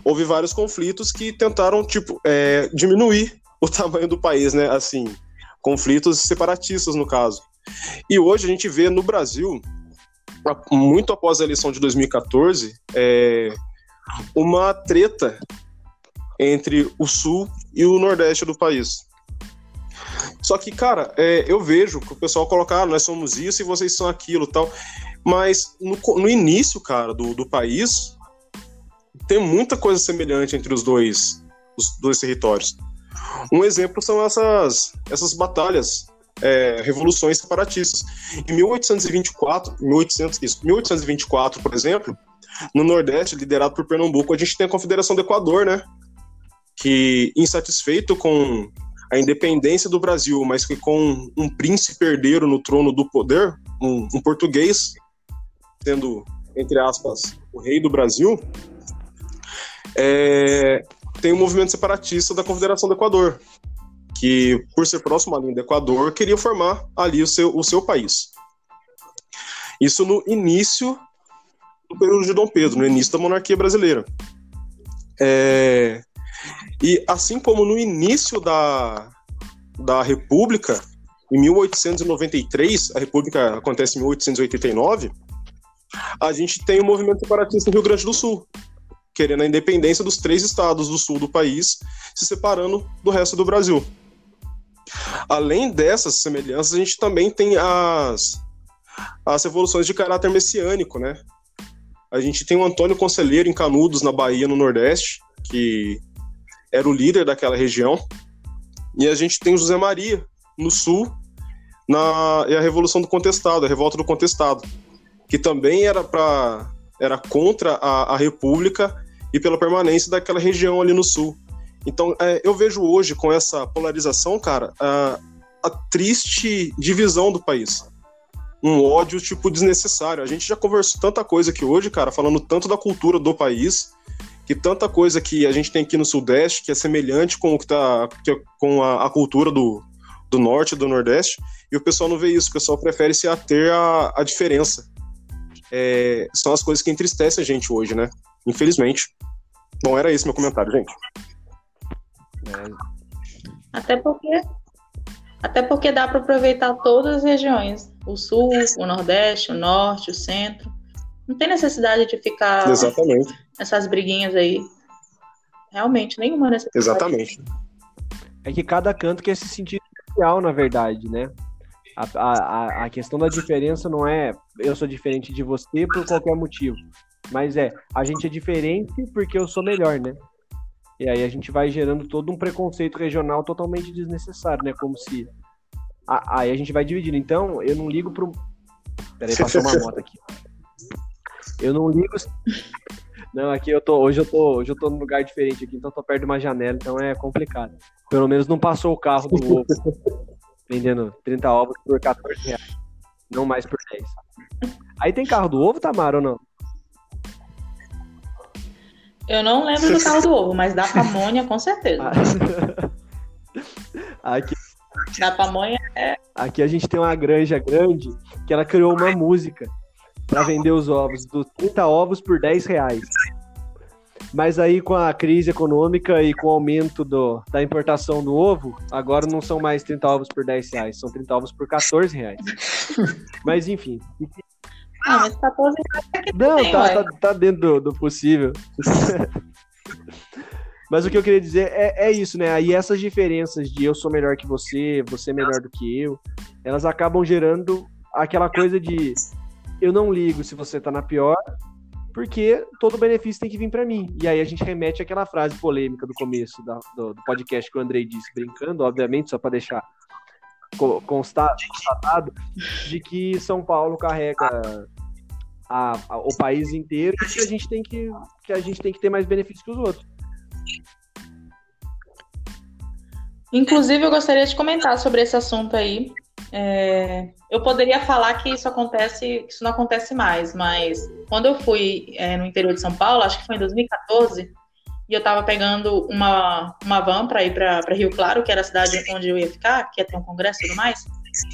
Houve vários conflitos que tentaram, tipo, é, diminuir o tamanho do país, né? Assim, conflitos separatistas, no caso. E hoje a gente vê no Brasil, muito após a eleição de 2014, é, uma treta entre o sul e o nordeste do país. Só que, cara, é, eu vejo que o pessoal coloca, ah, nós somos isso e vocês são aquilo tal. Mas no, no início, cara, do, do país, tem muita coisa semelhante entre os dois, os dois territórios. Um exemplo são essas, essas batalhas, é, revoluções separatistas. Em 1824, 1800, isso, 1824, por exemplo, no Nordeste, liderado por Pernambuco, a gente tem a Confederação do Equador, né? Que, insatisfeito com a independência do Brasil, mas que com um príncipe herdeiro no trono do poder, um, um português, sendo, entre aspas, o rei do Brasil, é, tem o um movimento separatista da Confederação do Equador, que, por ser próximo à linha do Equador, queria formar ali o seu, o seu país. Isso no início do período de Dom Pedro, no início da monarquia brasileira. É, e assim como no início da, da República, em 1893, a República acontece em 1889, a gente tem o um movimento separatista no Rio Grande do Sul, querendo a independência dos três estados do sul do país, se separando do resto do Brasil. Além dessas semelhanças, a gente também tem as, as revoluções de caráter messiânico, né? A gente tem o Antônio Conselheiro em Canudos, na Bahia, no Nordeste, que era o líder daquela região. E a gente tem José Maria, no Sul, na e a Revolução do Contestado, a Revolta do Contestado, que também era para era contra a, a República e pela permanência daquela região ali no Sul. Então, é, eu vejo hoje, com essa polarização, cara, a, a triste divisão do país. Um ódio, tipo, desnecessário. A gente já conversou tanta coisa aqui hoje, cara, falando tanto da cultura do país, que tanta coisa que a gente tem aqui no Sudeste que é semelhante com o que tá que, é com a, a, cultura do, do Norte e do Nordeste, e o pessoal não vê isso, o pessoal prefere se ater à, à diferença. É, são as coisas que entristecem a gente hoje, né? Infelizmente. Bom, era esse meu comentário, gente. Até porque até porque dá para aproveitar todas as regiões, o sul, o nordeste, o norte, o centro. Não tem necessidade de ficar Exatamente. essas briguinhas aí. Realmente, nenhuma necessidade. Exatamente. É que cada canto quer se sentir especial, na verdade, né? A, a, a questão da diferença não é eu sou diferente de você por qualquer motivo. Mas é, a gente é diferente porque eu sou melhor, né? E aí a gente vai gerando todo um preconceito regional totalmente desnecessário, né? Como se. Aí a gente vai dividindo. Então, eu não ligo pro. Peraí, passou uma moto aqui. Eu não ligo. Não, aqui eu tô. Hoje eu tô, hoje eu tô num lugar diferente aqui, então eu tô perto de uma janela, então é complicado. Pelo menos não passou o carro do ovo. vendendo 30 ovos por 14 reais. Não mais por 10. Aí tem carro do ovo, Tamara, ou não? Eu não lembro do carro do ovo, mas da pamonha, com certeza. Aqui, Da pamonha é. aqui a gente tem uma granja grande que ela criou uma música para vender os ovos, dos 30 ovos por 10 reais. Mas aí com a crise econômica e com o aumento do, da importação do ovo, agora não são mais 30 ovos por 10 reais, são 30 ovos por 14 reais. Mas enfim. Ah, mas 14 reais é que Não, tem, tá, tá, tá dentro do, do possível. Mas o que eu queria dizer é, é isso, né? Aí essas diferenças de eu sou melhor que você, você é melhor do que eu, elas acabam gerando aquela coisa de eu não ligo se você tá na pior, porque todo benefício tem que vir pra mim. E aí a gente remete àquela frase polêmica do começo da- do, do podcast que o Andrei disse, brincando, obviamente, só pra deixar co- consta- constatado, de que São Paulo carrega a- a- o país inteiro e a gente tem que, que a gente tem que ter mais benefícios que os outros. Inclusive, eu gostaria de comentar sobre esse assunto aí. É, eu poderia falar que isso acontece, que isso não acontece mais, mas quando eu fui é, no interior de São Paulo, acho que foi em 2014, e eu tava pegando uma, uma van para ir para Rio Claro, que era a cidade onde eu ia ficar, que ia ter um congresso e tudo mais.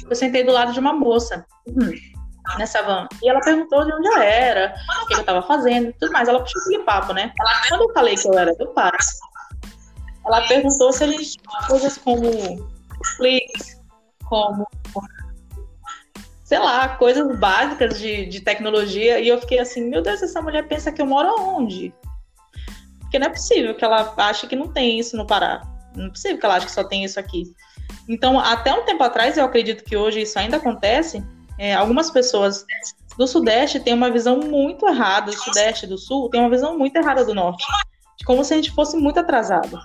Eu sentei do lado de uma moça hum, nessa van, e ela perguntou de onde eu era, o que eu tava fazendo tudo mais. Ela puxou aquele papo, né? Quando eu falei que eu era do Pará, ela perguntou se a gente tinha coisas como Netflix, como, sei lá, coisas básicas de, de tecnologia. E eu fiquei assim, meu Deus, essa mulher pensa que eu moro aonde? Porque não é possível que ela ache que não tem isso no Pará. Não é possível que ela ache que só tem isso aqui. Então, até um tempo atrás, eu acredito que hoje isso ainda acontece. é, algumas pessoas do Sudeste têm uma visão muito errada, do Sudeste do Sul tem uma visão muito errada do Norte. De como se a gente fosse muito atrasado.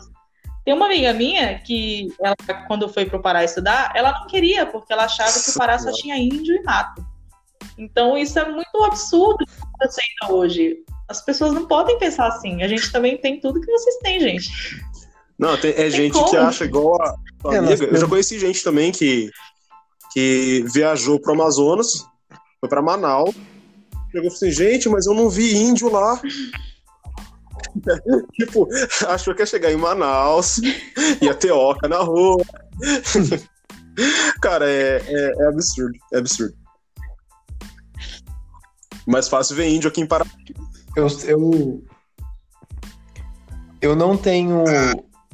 Tem uma amiga minha que, ela, quando foi para o Pará estudar, ela não queria, porque ela achava que o Pará só tinha índio e mato. Então, isso é muito absurdo que está acontecendo hoje. As pessoas não podem pensar assim. A gente também tem tudo que vocês têm, gente. Não, tem- é gente como. que acha igual a a É, amiga. nós Eu já conheci gente também que, que viajou pro Amazonas, foi pra Manaus, chegou falou assim, gente, mas eu não vi índio lá. tipo, achou que ia chegar em Manaus, ia ter oca na rua. Cara, é, é, é absurdo, é absurdo. Mais fácil ver índio aqui em Pará. Eu, eu, eu não tenho.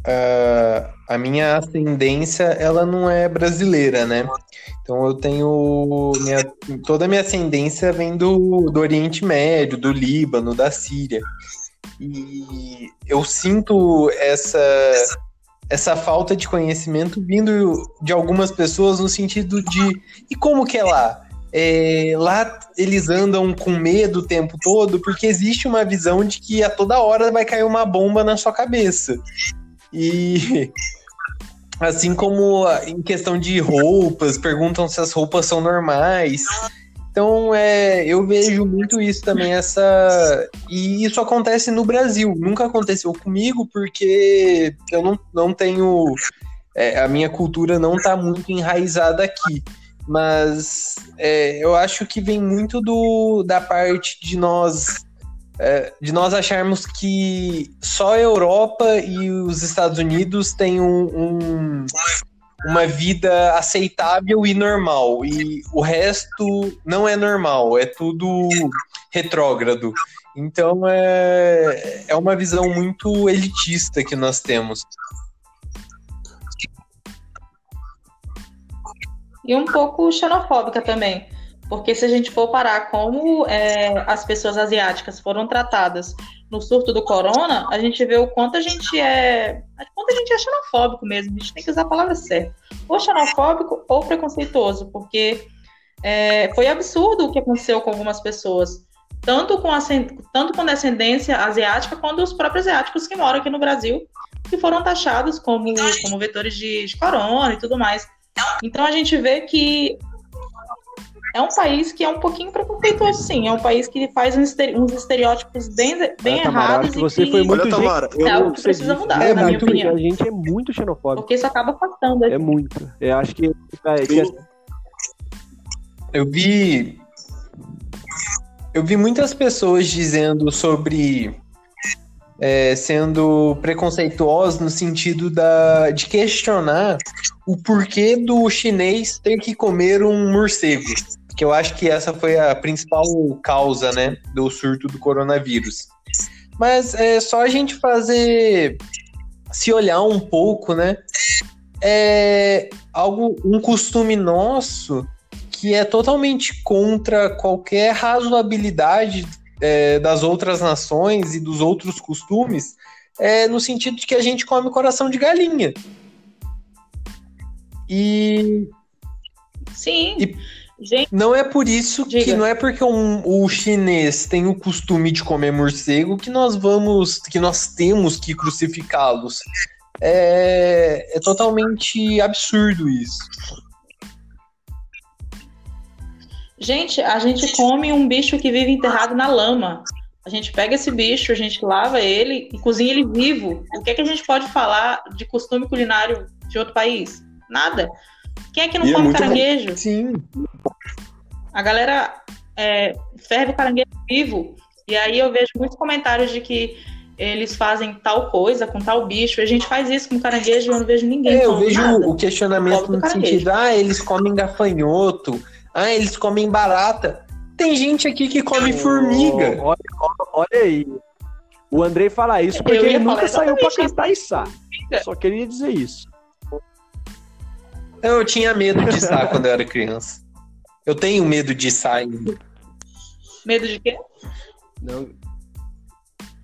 ah, a minha ascendência, ela não é brasileira, né? Então eu tenho. Minha, toda a minha ascendência vem do, do Oriente Médio, do Líbano, da Síria. E eu sinto essa, essa falta de conhecimento vindo de algumas pessoas no sentido de. E como que é lá? É, lá eles andam com medo o tempo todo porque existe uma visão de que a toda hora vai cair uma bomba na sua cabeça. E assim como em questão de roupas, perguntam se as roupas são normais. Então, é, eu vejo muito isso também, essa. E isso acontece no Brasil. Nunca aconteceu comigo, porque eu não, não tenho. é, a minha cultura não está muito enraizada aqui. Mas é, eu acho que vem muito do, da parte de nós. é, de nós acharmos que só a Europa e os Estados Unidos têm um- um, uma vida aceitável e normal. E o resto não é normal, é tudo retrógrado. Então é, é uma visão muito elitista que nós temos. E um pouco xenofóbica também. Porque se a gente for parar como é, as pessoas asiáticas foram tratadas no surto do corona, a gente vê o quanto a gente é. Quanto a gente é xenofóbico mesmo. A gente tem que usar a palavra certa. Ou xenofóbico ou preconceituoso, porque é, foi absurdo o que aconteceu com algumas pessoas. Tanto com, ascend... tanto com descendência asiática, quanto os próprios asiáticos que moram aqui no Brasil, que foram taxados como, como vetores de, de corona e tudo mais. Então a gente vê que é um país que é um pouquinho preconceituoso, sim. É um país que faz uns estereótipos bem, bem Tamara, errados. que você e foi muito Olha, Tamara, é algo que precisa disse, mudar, é na minha muito, opinião. A gente é muito xenofóbico. Porque isso acaba afastando. É muito. Eu acho que, é, que Eu vi. Eu vi muitas pessoas dizendo sobre. É, sendo preconceituosos no sentido da, de questionar o porquê do chinês ter que comer um morcego. Que eu acho que essa foi a principal causa, né, do surto do coronavírus. Mas é só a gente fazer. se olhar um pouco, né? É algo, um costume nosso que é totalmente contra qualquer razoabilidade é, das outras nações e dos outros costumes, é, no sentido de que a gente come coração de galinha. E Sim. E- Gente, não é por isso que Diga. não é porque um- o chinês tem o costume de comer morcego que nós vamos, que nós temos que crucificá-los. É, é totalmente absurdo isso. Gente, a gente come um bicho que vive enterrado na lama. A gente pega esse bicho, a gente lava ele e cozinha ele vivo. O que é que a gente pode falar de costume culinário de outro país? Nada. Quem é que não E é come bom. caranguejo? Sim. A galera é, ferve o caranguejo vivo. E aí eu vejo muitos comentários de que eles fazem tal coisa com tal bicho. A gente faz isso com caranguejo e eu não vejo ninguém É, eu vejo nada. o questionamento no sentido, ah, eles comem gafanhoto, ah, eles comem barata. Tem gente aqui que come formiga. Olha, olha aí. O Andrei fala isso porque ele falar nunca saiu pra cantar e sá. Só queria dizer isso. Eu tinha medo de sá quando eu era criança. Eu tenho medo de sá ainda. Medo de quê? Não,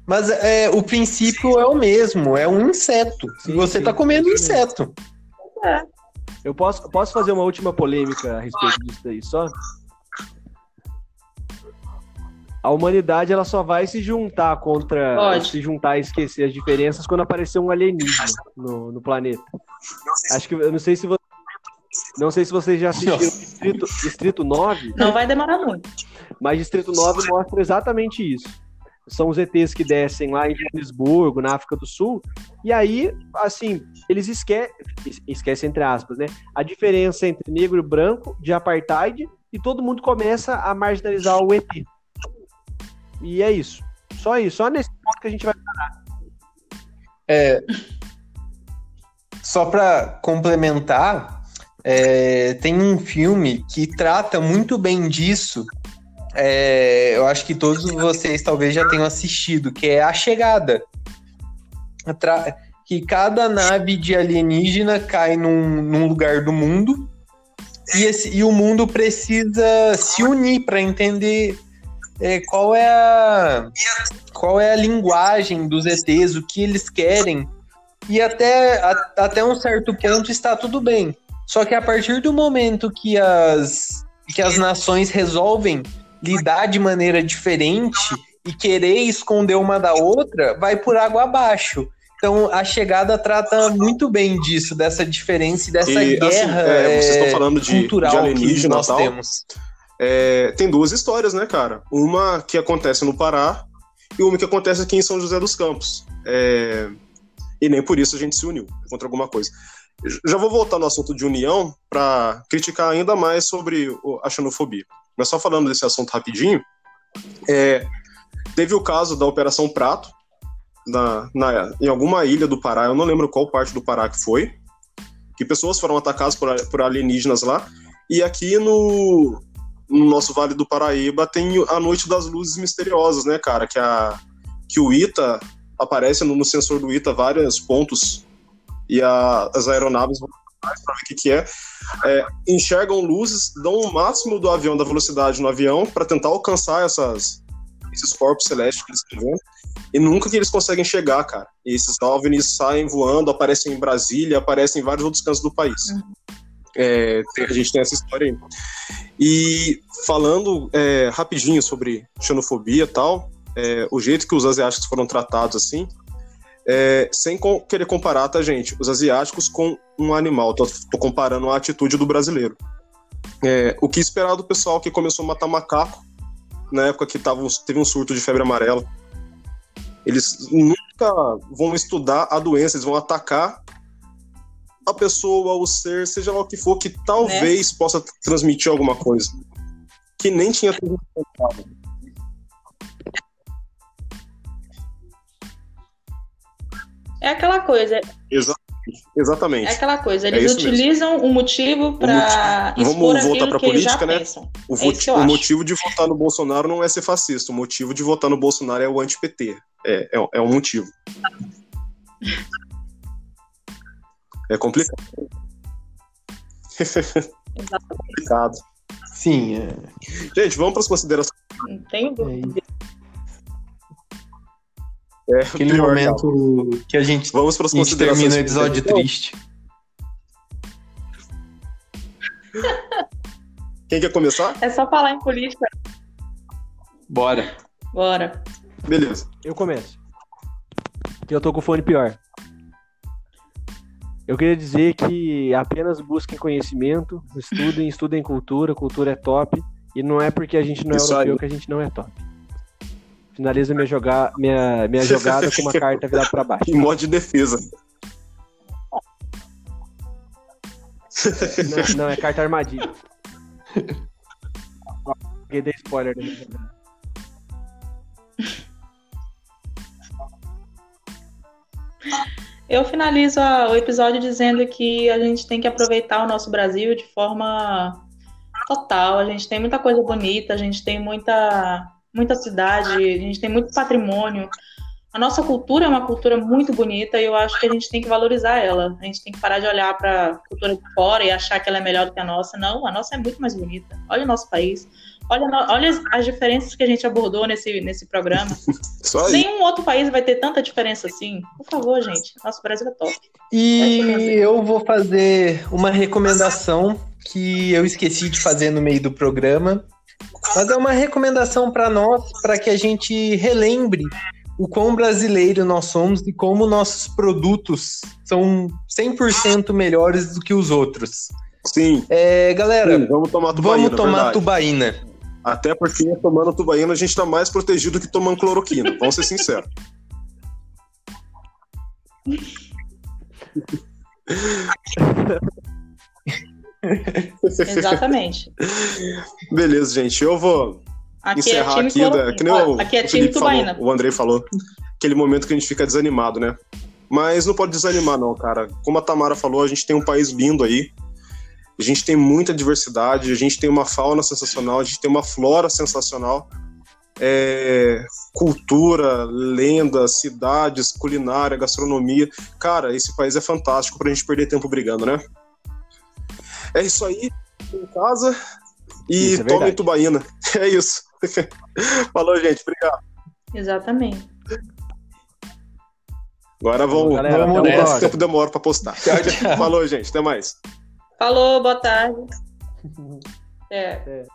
Mas é, o princípio é o mesmo, é um inseto. Sim, Você sim, tá comendo um inseto. Eu posso, posso fazer uma última polêmica a respeito disso daí, só? A humanidade ela só vai se juntar contra. Pode. Se juntar e esquecer as diferenças quando aparecer um alienígena no, no planeta. Acho que eu não sei se você. Não sei se vocês já assistiram. Distrito, Distrito 9, Não vai demorar muito. mas Distrito 9 mostra exatamente isso. São os ETs que descem lá em Joanesburgo, na África do Sul, e aí, assim, eles esque esquecem, entre aspas, né? A diferença entre negro e branco, de apartheid, e todo mundo começa a marginalizar o ET. E é isso. Só isso. Só nesse ponto que a gente vai. Só pra complementar, é, tem um filme que trata muito bem disso. É, eu acho que todos vocês talvez já tenham assistido, que é A Chegada. Tra- que cada nave de alienígena cai num, num lugar do mundo e, esse- e o mundo precisa se unir para entender é, qual é a qual é a linguagem dos ETs, o que eles querem e até, a- até um certo ponto está tudo bem. Só que a partir do momento que as, que as nações resolvem lidar de maneira diferente e querer esconder uma da outra, vai por água abaixo. Então a chegada trata muito bem disso, dessa diferença e dessa E, assim, guerra é, vocês estão é, falando de, cultural de que alienígena nós e tal. temos. É, tem duas histórias, né, cara? Uma que acontece no Pará e uma que acontece aqui em São José dos Campos. É, E nem por isso a gente se uniu contra alguma coisa. Já vou voltar no assunto de união para criticar ainda mais sobre a xenofobia. Mas só falando desse assunto rapidinho, é, teve o caso da Operação Prato, na, na- em alguma ilha do Pará, eu não lembro qual parte do Pará que foi, que pessoas foram atacadas por, por alienígenas lá, e aqui no, no nosso Vale do Paraíba tem a Noite das Luzes Misteriosas, né, cara? Que, a, que o ITA aparece no, no sensor do ITA vários pontos e a- as aeronaves vão atrás para ver o que, que é. é. Enxergam luzes, dão o máximo do avião, da velocidade no avião, para tentar alcançar essas, esses corpos celestes que eles estão vendo. E nunca que eles conseguem chegar, cara. E esses OVNIs saem voando, aparecem em Brasília, aparecem em vários outros cantos do país. É, tem- a gente tem essa história aí. E falando é, rapidinho sobre xenofobia e tal, é, o jeito que os asiáticos foram tratados assim, é, sem com- querer comparar, tá, gente? Os asiáticos com um animal. Tô, tô comparando a atitude do brasileiro. É, o que esperar do pessoal que começou a matar macaco na época que tava, teve um surto de febre amarela? Eles nunca vão estudar a doença, eles vão atacar a pessoa, o ser, seja lá o que for, que talvez né? possa transmitir alguma coisa. Que nem tinha transmitido. É aquela coisa. Exatamente. Exatamente. É aquela coisa. É eles é utilizam o um motivo para expor Vamos voltar para política, né? Pensam. O, é o motivo de votar no Bolsonaro não é ser fascista. O motivo de votar no Bolsonaro é o anti-PT. É, é, é um motivo. É complicado. é complicado. Sim. É... Gente, vamos para as considerações. Não tenho dúvida. É, Aquele pior, momento cara. que a gente, Vamos para as a gente termina o episódio triste. Quem quer começar? É só falar em política. Bora. Bora. Beleza. Eu começo. Que eu tô com o fone pior. Eu queria dizer que apenas busquem conhecimento, estudem, estudem cultura, cultura é top. E não é porque a gente não é Isso europeu aí. que a gente não é top. Finaliza minha, joga... minha, minha jogada com uma carta virada para baixo. Em modo de defesa. Não, não é carta armadilha. Peguei spoiler da minha jogada. Eu finalizo a, o episódio dizendo que a gente tem que aproveitar o nosso Brasil de forma total. A gente tem muita coisa bonita, a gente tem muita muita cidade, a gente tem muito patrimônio. A nossa cultura é uma cultura muito bonita e eu acho que a gente tem que valorizar ela. A gente tem que parar de olhar para a cultura de fora e achar que ela é melhor do que a nossa. Não, a nossa é muito mais bonita. Olha o nosso país. Olha, olha as, as diferenças que a gente abordou nesse, nesse programa. Nenhum outro país vai ter tanta diferença assim. Por favor, gente. Nosso Brasil é top. E eu vou fazer uma recomendação que eu esqueci de fazer no meio do programa mas é uma recomendação para nós, para que a gente relembre o quão brasileiro nós somos e como nossos produtos são 100% melhores do que os outros. Sim. É, galera, Sim, vamos tomar tubaína. Vamos tomar tubaína. Até porque tomando tubaína a gente está mais protegido que tomando cloroquina, vamos ser sinceros. Exatamente. Beleza, gente. Eu vou aqui é encerrar é aqui, da, que nem o, aqui é o Felipe falou, o Andrei falou, aquele momento que a gente fica desanimado, né? Mas não pode desanimar, não, cara. Como a Tamara falou, a gente tem um país lindo aí. A gente tem muita diversidade, a gente tem uma fauna sensacional, a gente tem uma flora sensacional. É, cultura, lendas, cidades, culinária, gastronomia. Cara, esse país é fantástico pra gente perder tempo brigando, né? É isso aí, em casa e é tome tubaína. É isso. Falou, gente. Obrigado. Exatamente. Agora vamos, Galera, vamos nessa. tempo demora para postar. Tchau, tchau. Falou, gente. Até mais. Falou, boa tarde. É. é.